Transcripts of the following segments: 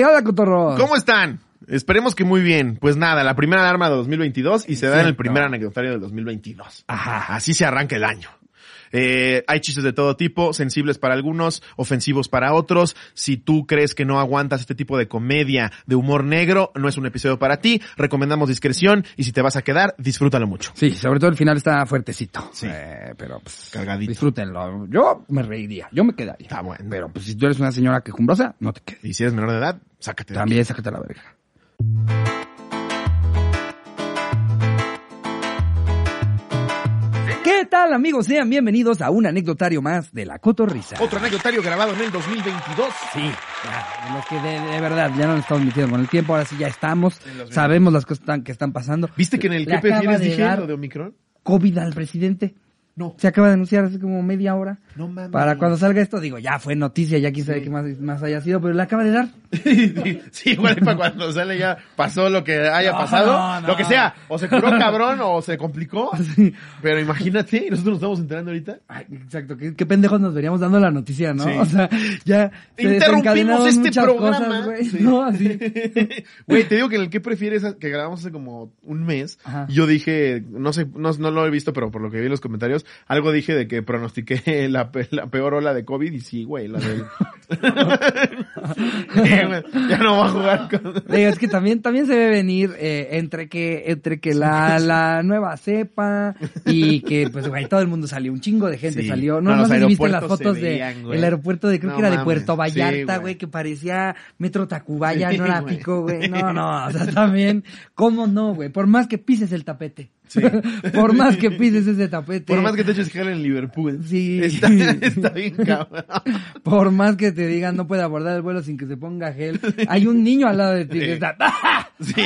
¡Hola, cotorros! ¿Cómo están? Esperemos que muy bien. Pues nada, la primera alarma de 2022 y se da en el primer anecdotario del 2022. Ajá. Así se arranca el año. Eh, hay chistes de todo tipo, sensibles para algunos, ofensivos para otros. Si tú crees que no aguantas este tipo de comedia, de humor negro, no es un episodio para ti. Recomendamos discreción y si te vas a quedar, disfrútalo mucho. Sí, sobre todo el final está fuertecito. Sí. Eh, pero pues, Cargadito. disfrútenlo. Yo me reiría, yo me quedaría. Está bueno. Pero pues si tú eres una señora quejumbrosa, no te quedes. Y si eres menor de edad, sácate de aquí. También sácate la verga. Tal amigos? Sean bienvenidos a un anecdotario más de la Cotorrisa. Otro anecdotario grabado en el 2022. Sí, ya, en los que de, de verdad ya no nos estamos metiendo con el tiempo, ahora sí ya estamos, sabemos las cosas que están pasando. ¿Viste que en el que prefieres de dije dar lo de Omicron? COVID al presidente. No. Se acaba de anunciar hace como media hora. No mames. Para cuando salga esto, digo, ya fue noticia, ya quién sabe qué más, más haya sido, pero le acaba de dar. sí, igual para cuando sale ya pasó lo que haya No, pasado, no, no. lo que sea, o se curó cabrón o se complicó. Sí. Pero imagínate, nosotros nos estamos enterando ahorita. Ay, exacto, qué, qué pendejos nos veríamos dando la noticia, ¿no? Sí. O sea, ya se Interrumpimos este programa. cosas, güey. Sí. No, así. Güey, te digo que en el que prefieres que grabamos hace como un mes, Ajá. yo dije, no sé, no, no lo he visto, pero por lo que vi en los comentarios, algo dije de que pronostiqué la, la peor ola de COVID y sí, güey, la del... Ya no voy a jugar con... Es que también, también se ve venir eh, entre que, entre que la, la nueva cepa y que, pues, güey, todo el mundo salió, un chingo de gente Sí. salió. No, No, no, los sé si viste las fotos de veían, güey. el aeropuerto de, creo No que era de. Puerto Vallarta, güey. que parecía Metro Tacubaya, Sí, no pico, güey. No, no, o sea, también, ¿cómo no, güey? Por más que pises el tapete. Sí. Por más que pises ese tapete. Por más que te eches gel en Liverpool. Sí. Está, está bien cabrón. Por más que te digan no puede abordar el vuelo sin que se ponga gel, hay un niño al lado de ti que está... Sí.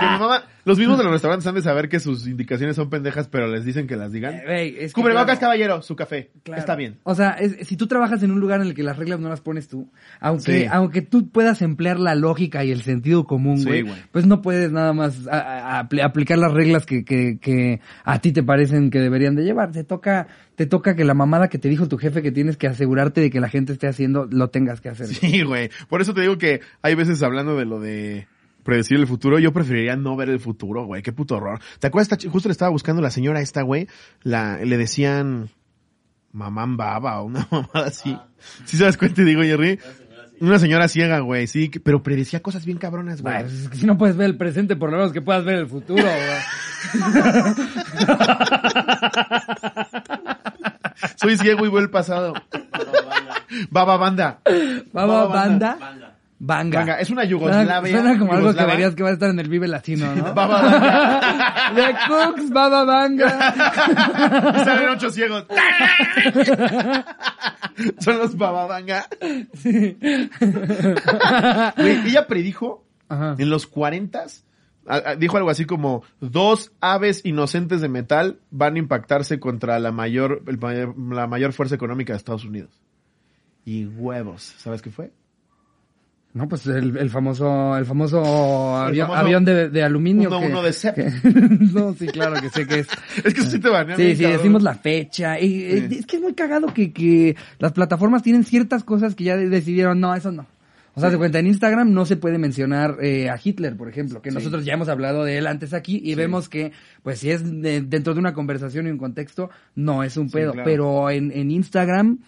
Mi mamá, los mismos de los restaurantes han de saber que sus indicaciones son pendejas, pero les dicen que las digan. Eh, güey, es que Cubrebocas, claro, caballero, su café. claro. Está bien. O sea, es- si tú trabajas en un lugar en el que las reglas no las pones tú, aunque Sí. aunque tú puedas emplear la lógica y el sentido común, Sí, güey, güey. pues no puedes nada más a- a- apl- aplicar las reglas que, que, que a ti te parecen que deberían de llevar. Te toca te toca que la mamada que te dijo tu jefe que tienes que asegurarte de que la gente esté haciendo, lo tengas que hacer. Sí, güey. Por eso te digo que hay veces hablando de lo de predecir el futuro, yo preferiría no ver el futuro, güey. Qué puto horror. ¿Te acuerdas? Esta Justo le estaba buscando la señora esta, güey. La, le decían mamán baba o una mamada así. ¿Sí sabes cuenta? Digo, Jerry. Una señora ciega, güey, sí, pero predecía cosas bien cabronas, güey. Pues es que si no puedes ver el presente, por lo menos que puedas ver el futuro, güey. Soy ciego y veo el pasado. Baba banda. Baba Baba Banda. Banda. Banga. Banga. Es una Yugoslavia. suena como algo que verías que va a estar en el Vive Latino, ¿no? Baba Banga. The Cooks, Baba Banga. Salen ocho ciegos. Son los bababanga. Güey, ella predijo Ajá. en los cuarentas, dijo algo así como, dos aves inocentes de metal van a impactarse contra la mayor, el la mayor fuerza económica de Estados Unidos. Y huevos, ¿sabes qué fue? No, pues el, el famoso, el famoso avión, famoso avión de, de aluminio. uno- que- uno de CEP. que- no, sí, claro que sé que es. Es que sí te banean. Sí, sí, cabrón. decimos la fecha. Y, Sí. Es que es muy cagado que, que las plataformas tienen ciertas cosas que ya de- decidieron, no, eso no. O sea, de cuenta, en Instagram no se puede mencionar eh, a Hitler, por ejemplo, que Sí. nosotros ya hemos hablado de él antes aquí y vemos que, pues si es de- dentro de una conversación y un contexto, no es un Sí, pedo. claro. Pero en, en Instagram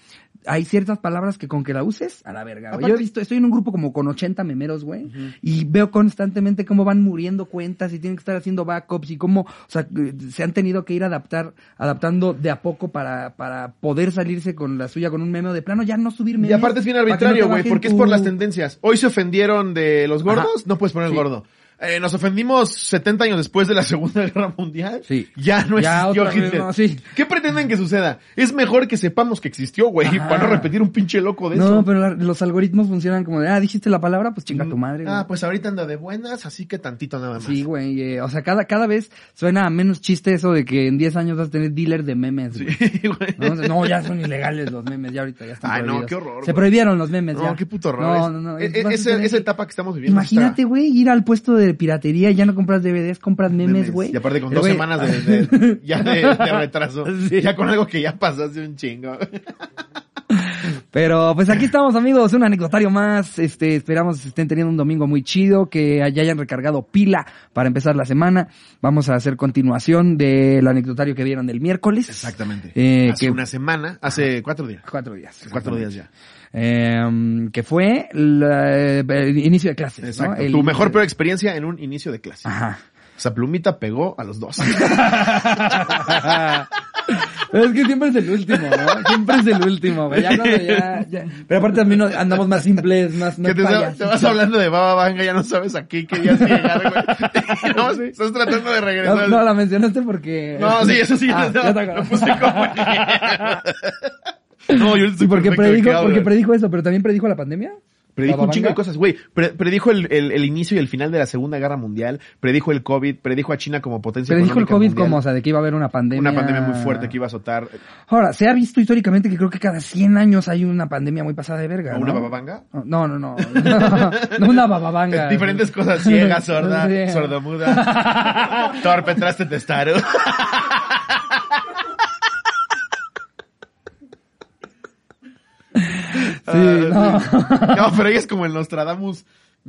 hay ciertas palabras que con que la uses, a la verga. Aparte- Yo he visto, estoy en un grupo como con 80 memeros, güey, y veo constantemente cómo van muriendo cuentas y tienen que estar haciendo backups y cómo, o sea, eh, se han tenido que ir adaptar, adaptando de a poco para, para poder salirse con la suya con un meme de plano ya no subir memes. Y aparte es bien arbitrario, güey, porque es por las tendencias. Hoy se ofendieron de los gordos, Ajá. no puedes poner Sí. gordo. Eh, nos ofendimos 70 años después de la Segunda Guerra Mundial. Sí. Ya no Ya existió Hitler. no, sí. ¿Qué pretenden que suceda? Es mejor que sepamos que existió, güey, para no repetir un pinche loco de No, eso. pero la- los algoritmos funcionan como de, ah, dijiste la palabra, pues chinga tu madre. güey. Ah, pues ahorita anda de buenas, así que tantito nada más. Sí, güey. eh, o sea, cada, cada vez suena a menos chiste eso de que en 10 años vas a tener dealer de memes. Sí, güey. güey. No, no, ya son ilegales los memes, ya ahorita ya están Ay, no, prohibidos. qué horror, Se güey. prohibieron los memes, No, ya. qué puto horror. No, no, no. E- e- vas a ese- tener esa etapa que estamos viviendo. Imagínate, está- güey, ir al puesto de piratería ya no compras DVDs, compras memes, güey. Y aparte con Pero, dos semanas de, de- ya de, de retraso. Sí. Ya con algo que ya pasó hace un chingo. Pero pues aquí estamos amigos, un anecdotario más, este, esperamos estén teniendo un domingo muy chido, que ya hayan recargado pila para empezar la semana. Vamos a hacer continuación del anecdotario que vieron del miércoles. Exactamente. Eh, hace que- una semana, hace cuatro días. Cuatro días. Cuatro días ya. Eh, que fue la- el inicio de clases. ¿no? Exacto. El- tu mejor peor experiencia en un inicio de clase. Ajá. Esa plumita pegó a los dos. Es que siempre es el último, ¿no? Siempre es el último, güey. Ya cuando ya, ya- Pero aparte también andamos más simples, más, más que te, vas hablando de Baba Vanga, ya no sabes a qué querías llegar, güey. No, estás tratando de No, regresar. no, la mencionaste porque... No, sí, eso sí, Ah, no, ya te lo puse como No, yo estoy porque predijo, porque predijo eso, pero también predijo la pandemia. Predijo un chingo de cosas, güey. Pre- predijo el, el, el inicio y el final de la Segunda Guerra Mundial. Predijo el COVID. Predijo a China como potencia Predijo el COVID mundial. como, o sea, de que iba a haber una pandemia. Una pandemia muy fuerte que iba a azotar. Ahora, se ha visto históricamente que creo que cada 100 años hay una pandemia muy pasada de verga, ¿O una bababanga? No, no, no. No una bababanga. Diferentes cosas, ciega, sorda, sordomuda, torpe, traste, testaro. Sí, no. No, pero ella es como el Nostradamus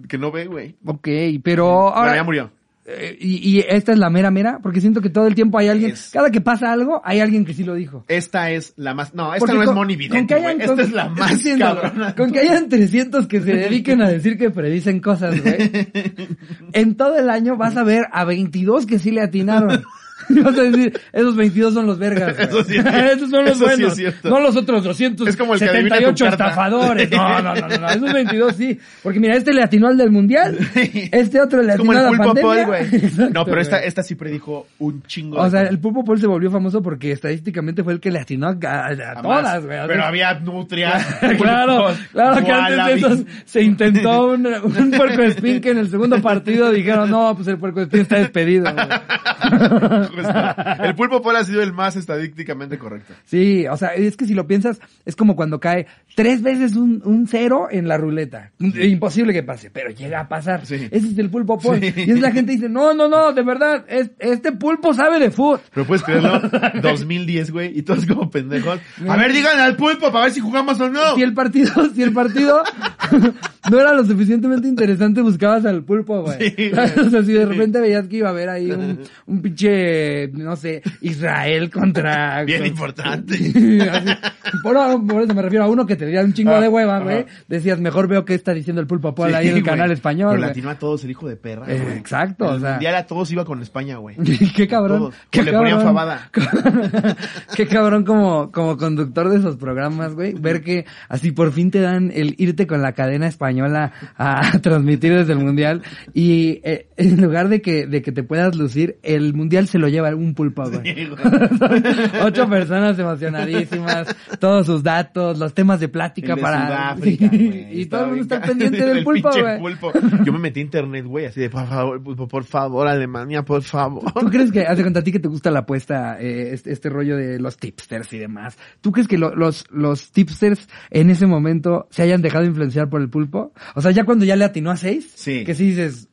que no ve, güey. Ok, pero ahora... Bueno, ya murió. Eh, y, y esta es la mera mera, porque siento que todo el tiempo hay alguien, Es- cada que pasa algo, hay alguien que sí lo dijo. Esta es la más, no, esta Porque no es Moni Vidente, hayan-. Esta con- es la más cabrona. Con que hayan 300 que se dediquen a decir que predicen cosas, güey. En todo el año vas a ver a 22 que sí le atinaron. Vas a decir, esos 22 son los vergas. güey. Eso sí es- esos son los eso sí es buenos. no los otros 278 Es como el que estafadores. No, no, no, no, esos 22 sí. Porque mira, este le atinó al del mundial. Este otro le atinó como a el la pulpo pandemia. Paul, güey. Exacto, No, pero esta, esta sí predijo un chingo O de sea, cosas. el Pulpo Paul se volvió famoso porque estadísticamente fue el que le atinó a, a- a todas, güey. Pero había nutria. claro, claro que antes de esos se intentó un, un puerco espín que en el segundo partido dijeron, no, pues el puerco espín está despedido. güey". Justo. El pulpo Paul ha sido el más estadísticamente correcto. Sí, o sea, es que si lo piensas, es como cuando cae tres veces un, un cero en la ruleta. Imposible que pase, pero llega a pasar. Sí. Ese es el pulpo Paul. Sí. Y es la gente dice, no, no, no, de verdad, es- este pulpo sabe de fútbol. Pero puedes creerlo, 2010, güey, y todos como pendejos. A ver, díganle al pulpo para ver si jugamos o no. si el partido, si el partido no era lo suficientemente interesante, buscabas al pulpo, güey. Sí, ¿Sabes? güey. O sea, si de repente veías que iba a haber ahí un, un pinche, no sé, Israel contra... Bien con- importante. Por, por eso me refiero a uno que te diera un chingo Ah, de hueva, ajá. güey. Decías, mejor veo qué está diciendo el pulpo Paul ahí en el canal español, Pero latino a todos el hijo de perra. Eh, exacto, el o sea. mundial a todos iba con España, güey. qué cabrón. Qué O le ponían cabrón. fabada. qué cabrón como, como conductor de esos programas, güey. Ver que así por fin te dan el irte con la cadena española a transmitir desde el mundial. Y eh, en lugar de que, de que te puedas lucir, el mundial se lo lleva un pulpo, güey. Sí, güey. Ocho personas emocionadísimas, todos sus datos, los temas de plática El de para... Sudáfrica, y todo el mundo está pendiente del el pulpo, güey. Yo me metí a internet, güey, así de, por favor, pulpo, por favor, Alemania, por favor. ¿Tú crees que, hace cuenta a ti que te gusta la apuesta, eh, este, este rollo de los tipsters y demás? ¿Tú crees que lo- los, los tipsters en ese momento se hayan dejado influenciar por el pulpo? O sea, ya cuando ya le atinó a seis, Sí. que sí dices,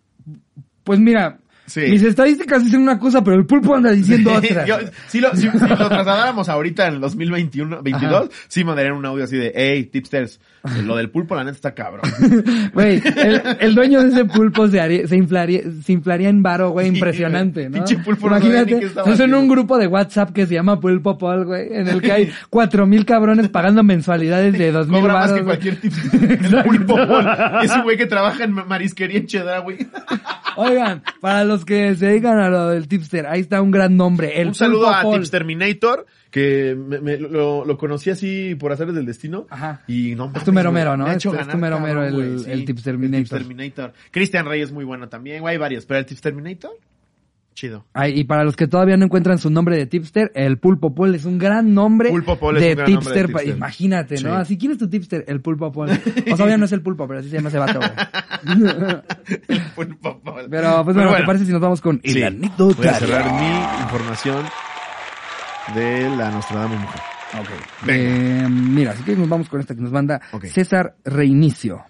pues mira, Sí. mis estadísticas dicen una cosa, pero el pulpo anda diciendo otra. Yo, si, lo, si, si lo trasladáramos ahorita en el 2021, 22, sí mandarían un audio así de, hey, tipsters, lo del pulpo la neta está cabrón. Güey, el, el dueño de ese pulpo se, haría- se, inflaría, se inflaría en varo, güey, Sí, impresionante. ¿no? Pinche pulpo no Imagínate, estaba estás en un grupo de WhatsApp que se llama Pulpo Paul, güey, en el que hay cuatro mil cabrones pagando mensualidades de dos mil más baros. que cualquier tipster. El pulpo Paul. Ese güey que trabaja en marisquería en Cheddar, güey. Oigan, para los que se dedican a lo del tipster, ahí está un gran nombre, el un saludo a Paul. Tipsterminator, que me, me- lo, lo conocí así por hacerles del destino. Ajá. Y no Es tu mero mero, ¿no? me Es es tu mero mero el- güey, el Tipsterminator. Cristian Reyes muy bueno también, hay varios, pero el Tipsterminator, chido. Ay, y para los que todavía no encuentran su nombre de tipster, el Pulpo Paul es un gran nombre Pulpo Paul es de, un gran nombre tipster. de tipster. Imagínate, ¿no? Sí. Así, ¿quién es tu tipster? El Pulpo Paul. O sea, no es el pulpo, pero así se llama ese vato. El pulpo Paul. Pero, pues bueno, ¿te parece si nos vamos con el Sí. anécdotario? Voy a cerrar mi información de la Nostradamus mujer. Ok. Venga. Eh, mira, así que nos vamos con esta que nos manda Ok. César Reinicio.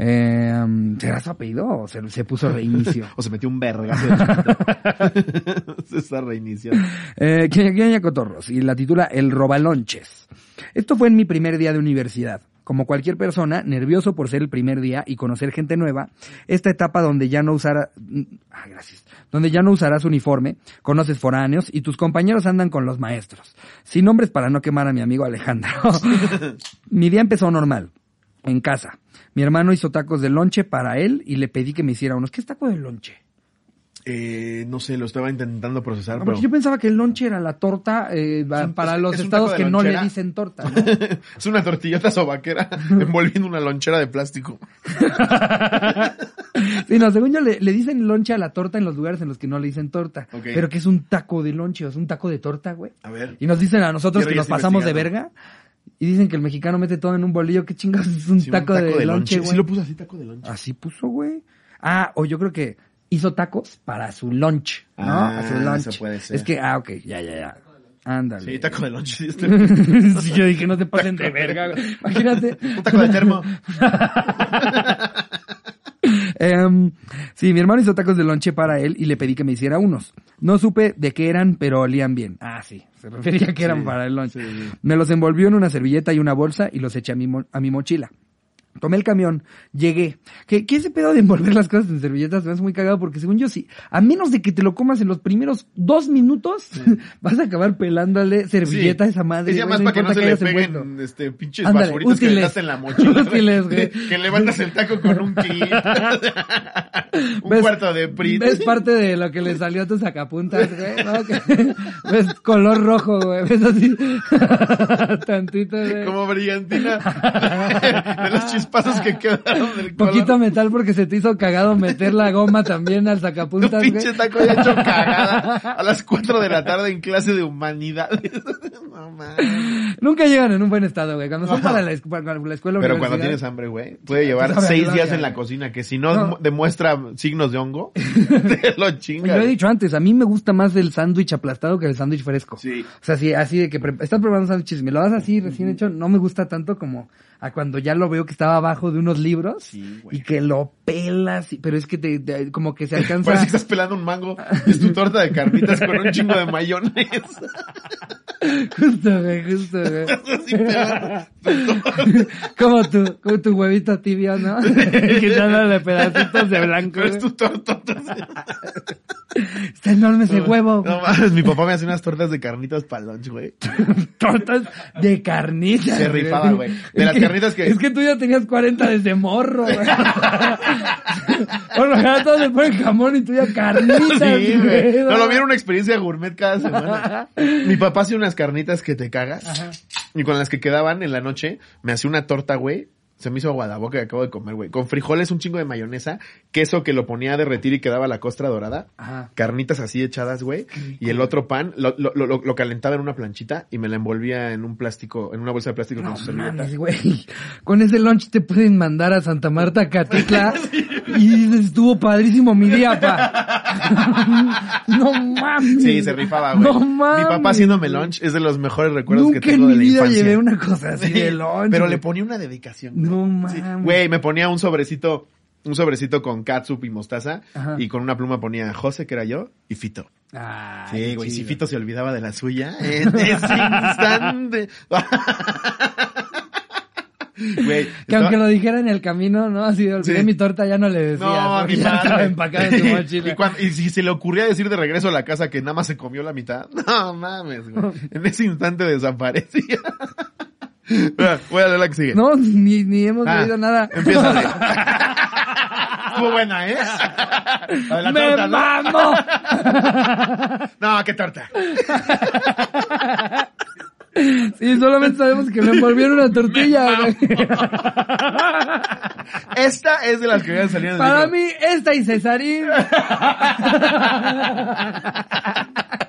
Eh, ¿Será su apellido o se, se puso Reinicio? O se metió un vergazo. Se está reiniciando. Eh, Kenia Cotorros y la titula El Robalonches. Esto fue en mi primer día de universidad. como cualquier persona, nervioso por ser el primer día y conocer gente nueva, esta etapa donde ya no usara, ah, gracias, donde ya no usarás uniforme, conoces foráneos y tus compañeros andan con los maestros. Sin nombres para no quemar a mi amigo Alejandro. mi día empezó normal, en casa. Mi hermano hizo tacos de lonche para él y le pedí que me hiciera unos. ¿Qué es taco de lonche? Eh, no sé, lo estaba intentando procesar, No, pero... yo pensaba que el lonche era la torta eh, para es- los es estados que no le dicen torta. ¿no? es una tortillota sobaquera envolviendo una lonchera de plástico. Sí, no, según yo le, le dicen lonche a la torta en los lugares en los que no le dicen torta. Pero que es un taco de lonche, o es un taco de torta, güey. A ver. Y nos dicen a nosotros que nos pasamos de verga. Y dicen que el mexicano mete todo en un bolillo. ¿Qué chingados es un, Sí, un taco, de, lonche, güey? Sí lo puso así, taco de lonche. Así puso, güey. Ah, o yo creo que hizo tacos para su lunch, ¿no? Ah, a su lunch. eso puede ser. Es que, ah, ok, ya, ya, ya. Ándale. Sí, taco de sí, Sí, yo dije, no te pasen de verga. güey. Imagínate. Un taco de termo. Em, sí, mi hermano hizo tacos de lonche para él y le pedí que me hiciera unos. No supe de qué eran, pero olían bien. Ah, sí, se refería que eran Sí, para el sí, sí. Me los envolvió en una servilleta y una bolsa y los eché a mi, mo- a mi mochila. Tomé el camión, llegué. ¿Qué, qué ese pedo de envolver las cosas en servilletas? Me hace muy cagado porque según yo sí, a menos de que te lo comas en los primeros dos minutos, vas a acabar pelándole servilleta a esa madre. Es ya más para que no se le hayas envuelto. peguen este, pinches Ándale, basuritas que útiles. le das en la mochila. Útiles, güey. Que levantas el taco con un kit. un ¿Ves- cuarto de prit. Ves parte de lo que le salió a tus sacapuntas, güey, ¿no? Que- ves color rojo, güey, ves así, tantito, güey. Como brillantina. de los chispazos que quedaron del color. Poquito metal porque se te hizo cagado meter la goma también al Un sacapuntas, pinche güey. taco ya hecho cagada a las 4 de la tarde en clase de humanidades. no. Nunca llegan en un buen estado, güey. Cuando son para la, para la escuela Pero cuando tienes hambre, güey, puede llevar Sabe a seis gloria, días en la cocina, que si no, No. demuestra signos de hongo, te lo Yo chingas. he dicho antes, a mí me gusta más el sándwich aplastado que el sándwich fresco. Sí. O sea, así, así de que pre- estás probando sándwiches y me lo das así recién hecho, no me gusta tanto como a cuando ya lo veo que estaba abajo de unos libros Sí, y que lo pelas, y- pero es que te, te- como que se alcanza. Parece que estás pelando un mango. Es tu torta de carnitas con un chingo de mayonesa. justo, güey, justo, güey. Como tu, como tu huevito tibio, ¿no? Quitándole pedacitos de blanco. Pero es tu torta. Está enorme ese huevo. No mames, mi papá me hace unas tortas de carnitas para lunch, güey. Tortas de carnitas. Se rifaba, güey. De las carnitas que- Es que tú ya tenías 40 desde morro, güey. Bueno, ya todos ponen jamón y tú ya carnitas, Sí, güey. güey. No lo vieron una experiencia gourmet cada semana. Mi papá hacía unas carnitas que te cagas. Ajá. Y con las que quedaban en la noche, me hacía una torta, güey. Se me hizo agua la boca que acabo de comer, güey. Con frijoles, un chingo de mayonesa, queso que lo ponía a derretir y quedaba la costra dorada. Ajá. Carnitas así echadas, güey. Y el otro pan lo, lo, lo, lo calentaba en una planchita y me la envolvía en un plástico, en una bolsa de plástico No con su servilleta. mames, güey. Con ese lunch te pueden mandar a Santa Marta, Catitla. y estuvo padrísimo mi día, pa. no mames. Sí, se rifaba, güey. No mames. Mi papá haciéndome lunch es de los mejores recuerdos Nunca que tengo en de mi la vida infancia. llevé una cosa así de lunch. Pero güey. le ponía una dedicación. güey. No mames. Güey, me ponía un sobrecito, un sobrecito con catsup y mostaza Ajá. y con una pluma ponía José, que era yo, y Fito. Ay, Sí, güey, si. Fito se olvidaba de la suya, en ese instante. Güey, Que estaba- aunque lo dijera en el camino, ¿no? Así de olvidé Sí. mi torta, ya no le decía. No, porque mi ya estaba empacada en su mochila. y, cuando- y si se le ocurría decir de regreso a la casa que nada más se comió la mitad, no mames, güey. En ese instante desaparecía. Voy a ver la que sigue. No, ni, ni hemos Ah, leído nada. Empieza. Estuvo buena, ¿eh? La ¡Me torta, ¿no? mamo! No, qué torta. Sí, solamente sabemos que me envolvieron una tortilla. Esta es de las que habían salido Para mí, esta y Cesarín.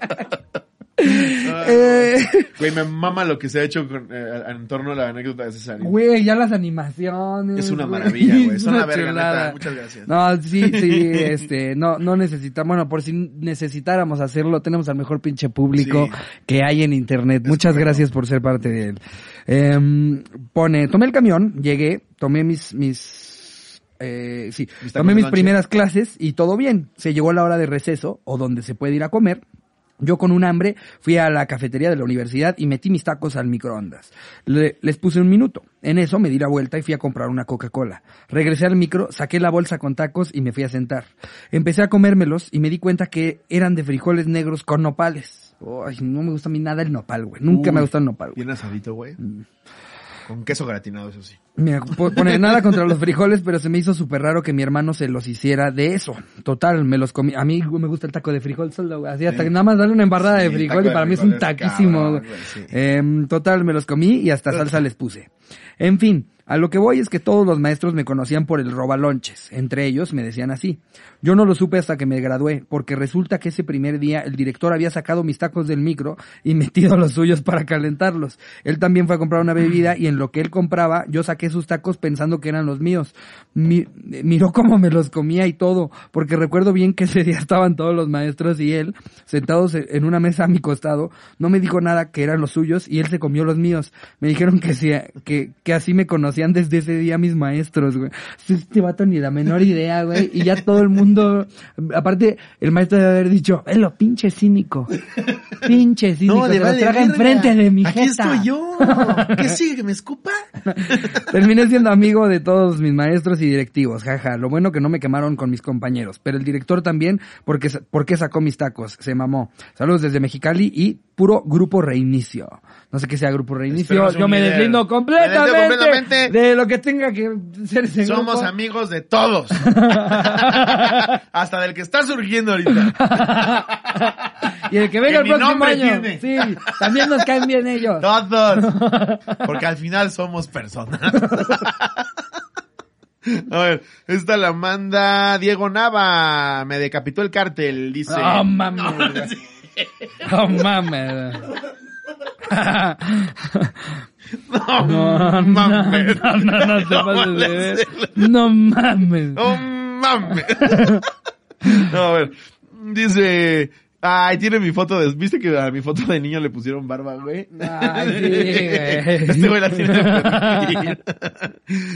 Eh, Güey, me mama lo que se ha hecho con, eh, en torno a la anécdota de César. Güey, ya las animaciones. Es una güey. maravilla, güey. Es Es una una verga, neta. Muchas gracias. No, sí, sí, este, no, no necesitamos, bueno, por si necesitáramos hacerlo, tenemos al mejor pinche público Sí. que hay en internet. Muchas gracias por ser parte de él. Em, pone, tomé el camión, llegué, tomé mis, mis, eh, sí, tomé mis primeras clases y todo bien. Se llegó la hora de receso o donde se puede ir a comer. Yo con un hambre fui a la cafetería de la universidad y metí mis tacos al microondas. Le- les puse un minuto. En eso me di la vuelta y fui a comprar una Coca-Cola. Regresé al micro, saqué la bolsa con tacos y me fui a sentar. Empecé a comérmelos y me di cuenta que eran de frijoles negros con nopales. Ay, no me gusta a mí nada el nopal, güey. Nunca me ha gustado el nopal, güey. Bien asadito, güey. Con queso gratinado, eso sí. Mira, po- pone nada contra los frijoles, pero se me hizo súper raro que mi hermano se los hiciera de eso. Total, me los comí. A mí me gusta el taco de frijol solo. Así hasta que nada más darle una embarrada Sí, de frijol y para mí es un taquísimo. cabrón, sí. Em, total, me los comí y hasta salsa les puse. En fin, a lo que voy es que todos los maestros me conocían por el robalonches. Entre ellos me decían así. Yo no lo supe hasta que me gradué, porque resulta que ese primer día el director había sacado mis tacos del micro y metido los suyos para calentarlos. Él también fue a comprar una bebida y en lo que él compraba, yo saqué sus tacos pensando que eran los míos. Mi- miró cómo me los comía y todo, porque recuerdo bien que ese día estaban todos los maestros y él, sentados en una mesa a mi costado, no me dijo nada que eran los suyos y él se comió los míos. Me dijeron que, sí, que, que así me conocían desde ese día mis maestros, güey. Este vato ni la menor idea, güey. Y ya todo el mundo, aparte, el maestro debe haber dicho, lo pinche cínico. Pinche cínico. te los traga enfrente de mi Aquí jeta". estoy yo. ¿Qué sigue? ¿Que me escupa? Terminé siendo amigo de todos mis maestros y directivos, jaja. Lo bueno que no me quemaron con mis compañeros, pero el director también, porque, porque sacó mis tacos, se mamó. Saludos desde Mexicali y puro grupo reinicio. No sé qué sea grupo reinicio, yo me líder. deslindo Me completamente, completamente. de lo que tenga que ser ese Somos grupo. amigos de todos. Hasta del que está surgiendo ahorita. y el que venga el próximo nombre año. tiene. Sí, también nos caen bien ellos. Todos. Porque al final somos personas. A ver, esta la manda Diego Nava. Me decapitó el cártel, dice. Oh, mames, güey. Oh, mames. No, No, no, mames. no, no, no, te No pases de ver. No mames. No mames. No, a ver. Dice. Ay, tiene mi foto de. ¿Viste que a mi foto de niño le pusieron barba, güey? Ay, sí, güey. Este güey la tiene.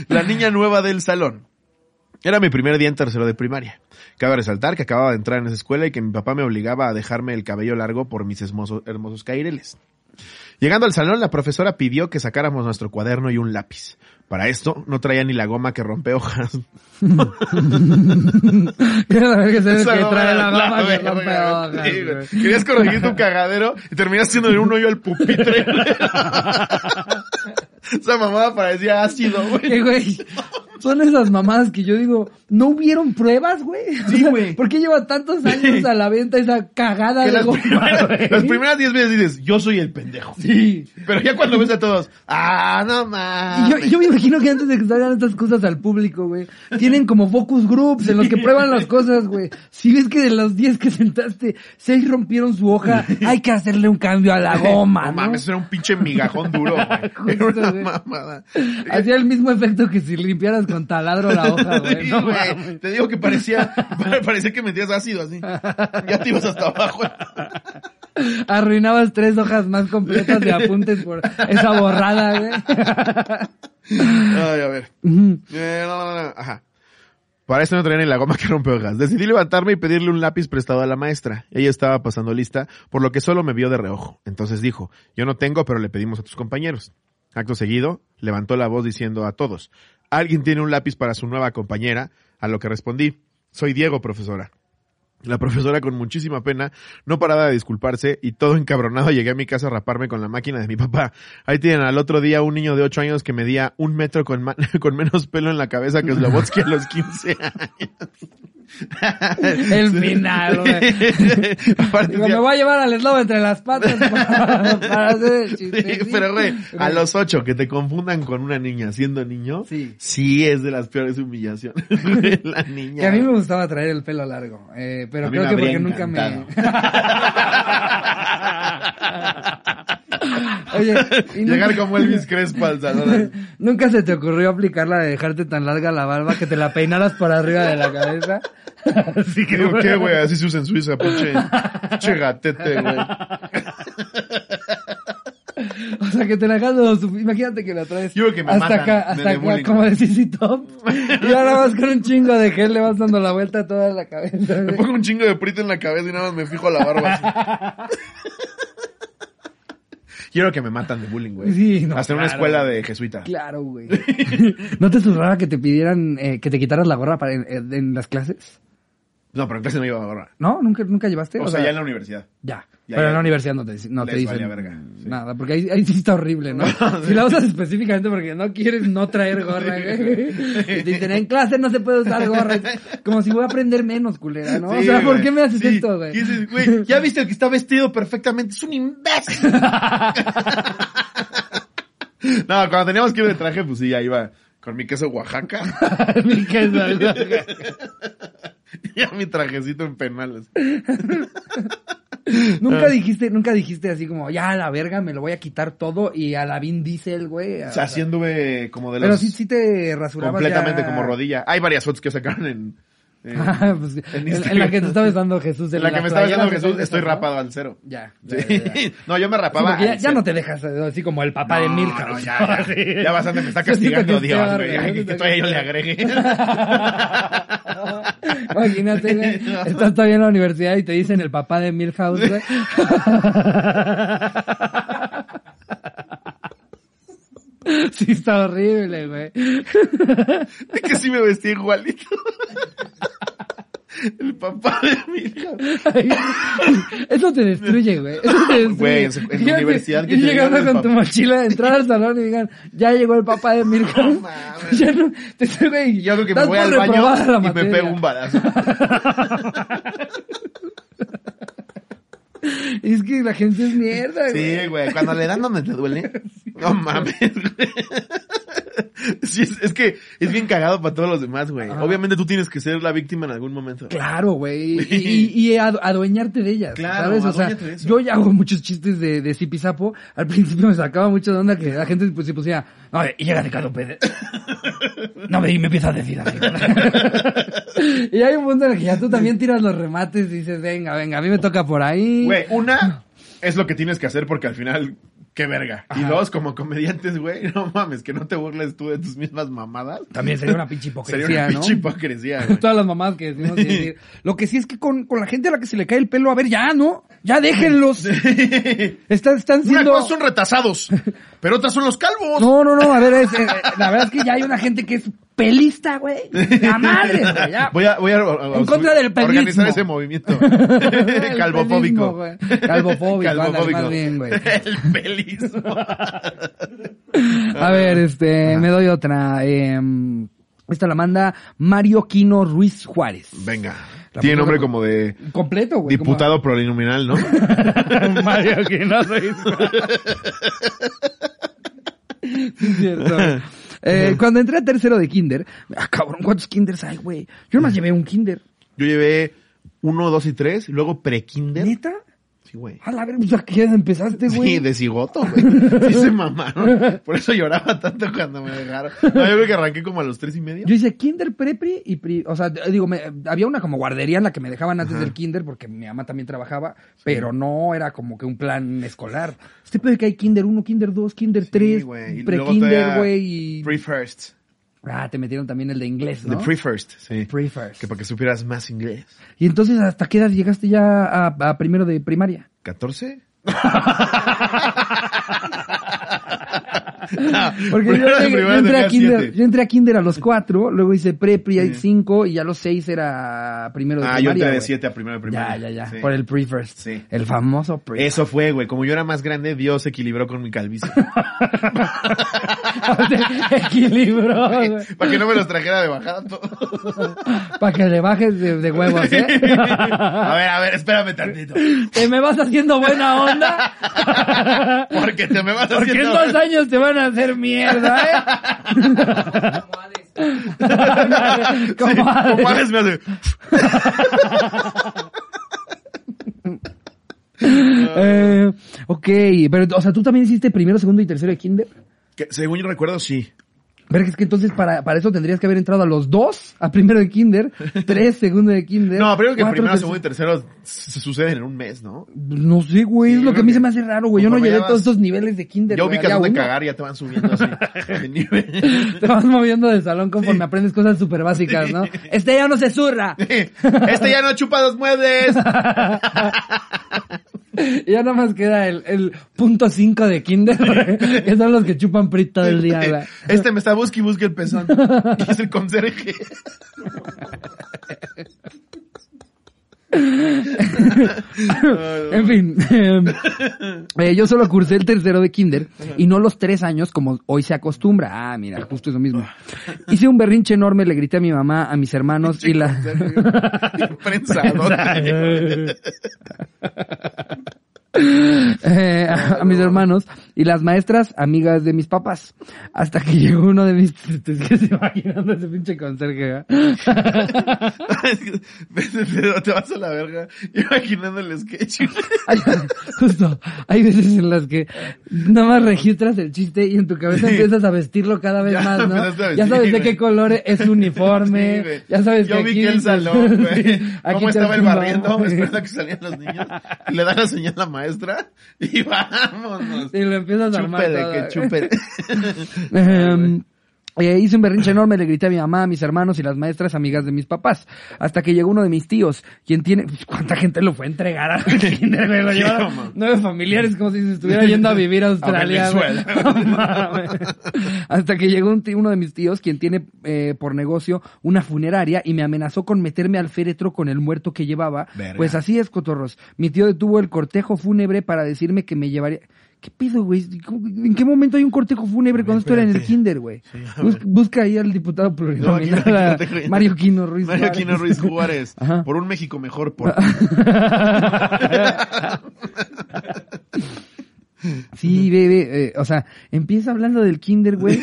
La niña nueva del salón. Era mi primer día en tercero de primaria. Cabe resaltar que acababa de entrar en esa escuela y que mi papá me obligaba a dejarme el cabello largo por mis hermosos, hermosos caireles. Llegando al salón, la profesora pidió que sacáramos nuestro cuaderno y un lápiz. Para esto, no traía ni la goma que rompe hojas. Que que trae la goma que verga, rompe hojas, Sí, güey. güey. Querías corregir tu cagadero y terminaste haciéndole un hoyo al pupitre. Esa mamada parecía ácido, güey. Que, güey, son esas mamadas que yo digo, ¿no hubieron pruebas, güey? Sí, güey. ¿Por qué lleva tantos años a la venta esa cagada Que de las, goma, primeras, güey? las primeras diez veces dices, yo soy el pendejo. Sí. Pero ya cuando ves a todos, ah, no Y mames. yo, yo me imagino que antes de que salgan estas cosas al público, güey, tienen como focus groups en los que prueban las cosas, güey. Si ves que de los 10 que sentaste, 6 rompieron su hoja, hay que hacerle un cambio a la goma, no ¿no? mames, era un pinche migajón duro, güey. Era una mamada. Hacía el mismo efecto que si limpiaras con taladro la hoja, güey. Sí, No güey. Te digo que parecía, parecía que metías ácido así. Ya te ibas hasta abajo. Arruinabas tres hojas más completas de apuntes por esa borrada, güey. Ay, a ver. Eh, no, no, no, ajá. Para esto no traía ni la goma que rompe hojas. Decidí levantarme y pedirle un lápiz prestado a la maestra. Ella estaba pasando lista, por lo que solo me vio de reojo. Entonces dijo, yo no tengo, pero le pedimos a tus compañeros. Acto seguido, levantó la voz diciendo a todos, ¿alguien tiene un lápiz para su nueva compañera? A lo que respondí, soy Diego, profesora. La profesora con muchísima pena no paraba de disculparse y todo encabronado llegué a mi casa a raparme con la máquina de mi papá. Ahí tienen al otro día un niño de 8 años que medía un metro con, menos pelo en la cabeza que Slobotsky a los 15 años. El final, güey. Digo, me voy a llevar al eslobo entre las patas para, para hacer el Sí, chistecito. pero güey, a los 8 que te confundan con una niña siendo niño, Sí. sí es de las peores humillaciones. la niña. Que a mí me gustaba traer el pelo largo, eh, pero creo que porque nunca me... Oye, y Llegar nunca, como Elvis Crespo al salón. nunca se te ocurrió aplicar la de dejarte tan larga la barba que te la peinaras por arriba de la cabeza. Así que, Digo, ¿qué, güey? Así se usa en Suiza, pinche, pinche gatete, güey. O sea, que te la dejas, imagínate que la traes Yo creo que me hasta acá, hasta acá, como de CC Top. Y ahora vas con un chingo de gel, le vas dando la vuelta a toda la cabeza. Me pongo un chingo de prito en la cabeza y nada más me fijo a la barba así. Quiero que me matan de bullying, güey. Sí, no, Hasta en una claro, escuela de jesuita. Claro, güey. ¿No te susurraba que te pidieran eh, que te quitaras la gorra para en las clases? No, pero en clase no llevaba gorra. ¿No? ¿Nunca, nunca llevaste? O, sea, ya en la universidad. Ya. Ya, Pero ya. en la universidad no te, no te Les dicen valía verga, sí. nada, porque ahí, ahí sí está horrible, ¿no? Si la usas específicamente porque no quieres no traer gorra, güey. Y te dicen, en clase no se puede usar gorra. Como si voy a aprender menos, culera, ¿no? o sea, ¿por qué me haces esto, güey? Y dices, güey, ya viste el que está vestido perfectamente, es un imbécil. no, cuando teníamos que ir de traje, pues sí, ya iba con mi queso Oaxaca Mi queso, güey. y a mi trajecito en penales. Nunca dijiste, nunca dijiste así como, ya a la verga, me lo voy a quitar todo y a la Vin Diesel, güey. O sea, así anduve como de los... Pero sí, sí te rasurabas completamente ya- como rodilla. Hay varias fotos que sacaron en... en- Ah, pues, en en, en la que te está besando Jesús. en la que me estaba se Jesús, estoy rapado al cero. Ya. Sí. ya, ya, ya. No, yo me Sí, rapaba ya, al ya cero. no te dejas eh, así como el papá de Milka. no, ya, bastante me está castigando Dios, Que todavía yo le agregue. Imagínate, güey. Estás todavía en la universidad y te dicen el papá de Milhouse, güey. Sí, está horrible, güey. Es que sí me vestí igualito. El papá de mi hija. Ay, Eso te destruye, güey. Eso te destruye. Güey, en su- en tu Imagínate universidad que te llegando con tu mochila, entrar al salón y digan, ya llegó el papá de Milhouse. mames. Ya no, te, güey, Yo creo que me voy al baño la y me pego un balazo. Es que la gente es mierda, güey. Sí, güey. Cuando le dan donde te duele. No mames, güey. Sí, es, es que es bien cagado para todos los demás, güey. Obviamente tú tienes que ser la víctima en algún momento. Claro, güey. Y, y, y adu- adueñarte de ellas. Claro, ¿sabes? O sea, yo ya hago muchos chistes de, de Zipizapo. Al principio me sacaba mucho de onda que la gente pues, se pusiera, no, y llega Ricardo Pérez. No, y me empieza a decir así. y hay un punto en el que ya tú también tiras los remates y dices, venga, venga, a mí me toca por ahí. Güey, una es lo que tienes que hacer porque al final, qué verga. Y dos, como comediantes, güey, no mames, que no te burles tú de tus mismas mamadas. También sería una pinche hipocresía, Sería una ¿no? pinche hipocresía, güey. Todas las mamás que decimos. decir, Lo que sí es que con, con la gente a la que se le cae el pelo, a ver, ya, ¿no? Ya déjenlos. Están, están Una siendo... cosa son retazados, pero otras son los calvos. No, no, no, a ver, es, eh, la verdad es que ya hay una gente que es pelista, güey. La madre, güey, ya. Voy a, voy a, a- a- En contra del pelismo. organizar ese movimiento. Calvofóbico. pelismo. Calvofóbico, ándale, más bien, güey. El pelismo. A ver, este, me doy otra. eh, esta la manda Mario Quino Ruiz Juárez. Venga. La Tiene nombre como de Completo, güey. como- diputado plurinominal, ¿no? Mario Quino Ruiz Juárez. Sí, cierto. Eh, cuando entré a tercero de kinder, ah, cabrón, ¿cuántos kinders hay, güey? Yo nomás llevé un kinder. Yo llevé uno, dos y tres, y luego pre-kinder. ¿Neta? Sí, güey. A la ver, pues, ¿a qué edad empezaste, güey? Sí, de cigoto, güey. Sí se mamaron. Por eso lloraba tanto cuando me dejaron. No, yo creo que arranqué como a los tres y medio. Yo hice kinder, prepri y pri, o sea, digo, me- había una como guardería en la que me dejaban antes Ajá. del kinder porque mi mamá también trabajaba, pero no era como que un plan escolar. Este pedo de que hay kinder 1, kinder 2, kinder 3, güey. Y luego pre-kinder, güey, y... Pre-first. Ah, te metieron también el de inglés, De ¿no? pre-first, sí. Pre-first. Que para que supieras más inglés. Y entonces, ¿hasta qué edad llegaste ya a, a primero de primaria? ¿14? Porque yo, yo entré a kinder, siete. yo entré a kinder a los cuatro, luego hice prepri a cinco y ya a los seis era primero de Ah, yo primaria. entré de. 7 a primero de primaria. Ya, ya, ya. Sí. Por el pre-first. Sí. El famoso pre Eso fue, güey. Como yo era más grande, Dios equilibró con mi calvicie. Equilibro, güey. Para que no me los trajera de bajada todo. Para que le bajes de, de huevos, ¿eh? A ver, a ver, espérame tantito. ¿Te me vas haciendo buena onda? Porque te me vas Porque en haciendo... dos años te van a hacer mierda, ¿eh? Como como Hades. Hades me hace... Eh, ok, pero, o sea, ¿tú también hiciste primero, segundo y tercero de kinder? Que, según yo recuerdo, sí. Verga, es que entonces para, para eso tendrías que haber entrado a los dos, a primero de kinder, tres segundo de kinder. No, primero que cuatro, primero, tercero- segundo y tercero se suceden en un mes, ¿no? No sé, güey, Sí, es lo creo que a mí que se me hace raro, güey. Yo no llegué a todos estos niveles de kinder. Ya ubicas dónde uno. cagar y ya te van subiendo así de nivel. Te vas moviendo de salón conforme aprendes cosas súper básicas, ¿no? Este ya no se zurra. Este ya no chupa los muebles. Ya nada más queda el, el punto 5 de kinder, que son los que chupan PRI todo el día. Este me está busque y busque el pezón. Es el conserje. En fin, eh, yo solo cursé el tercero de kinder y no los tres años como hoy se acostumbra. Ah, mira, justo eso mismo. Hice un berrinche enorme, le grité a mi mamá, a mis hermanos y la... Eh, a, a mis hermanos y las maestras amigas de mis papás. Hasta que llegó uno de mis... Te estoy imaginando ese pinche conserje, ¿eh? Pero te vas a la verga imaginando el sketch. Hay- justo, hay veces en las que nada más registras el chiste y en tu cabeza empiezas a vestirlo cada vez Ya más, ¿no? ya sabes de qué color es su uniforme, Sí, ya sabes Yo que vi aquí... que el salón, güey. Cómo estaba el barriendo, esperando que salían los niños. Y le da la señal a la maestra. Y vámonos. Y lo empiezas a armar Chúpele, todo, que chúpele. Em, eh, hice un berrinche enorme, le grité a mi mamá, a mis hermanos y las maestras amigas de mis papás. Hasta que llegó uno de mis tíos, quien tiene... ¿Cuánta gente lo fue a entregar a kinder? Lo llevaron mamá. nueve familiares como si se estuviera yendo a vivir a Australia, mames. Hasta que llegó un tío- uno de mis tíos, quien tiene eh, por negocio una funeraria y me amenazó con meterme al féretro con el muerto que llevaba. Verga. Pues así es, cotorros. Mi tío detuvo el cortejo fúnebre para decirme que me llevaría... ¿Qué pido, güey? ¿Cómo- ¿En qué momento hay un cortejo fúnebre cuando esto era en el kinder, güey? Sí, busca ahí al diputado plurinominal. Mario Quino Ruiz Mario Juárez. Quino Ruiz Juárez. Ajá. Por un México mejor. Por... Sí, bebé, eh, o sea, empieza hablando del kinder, güey,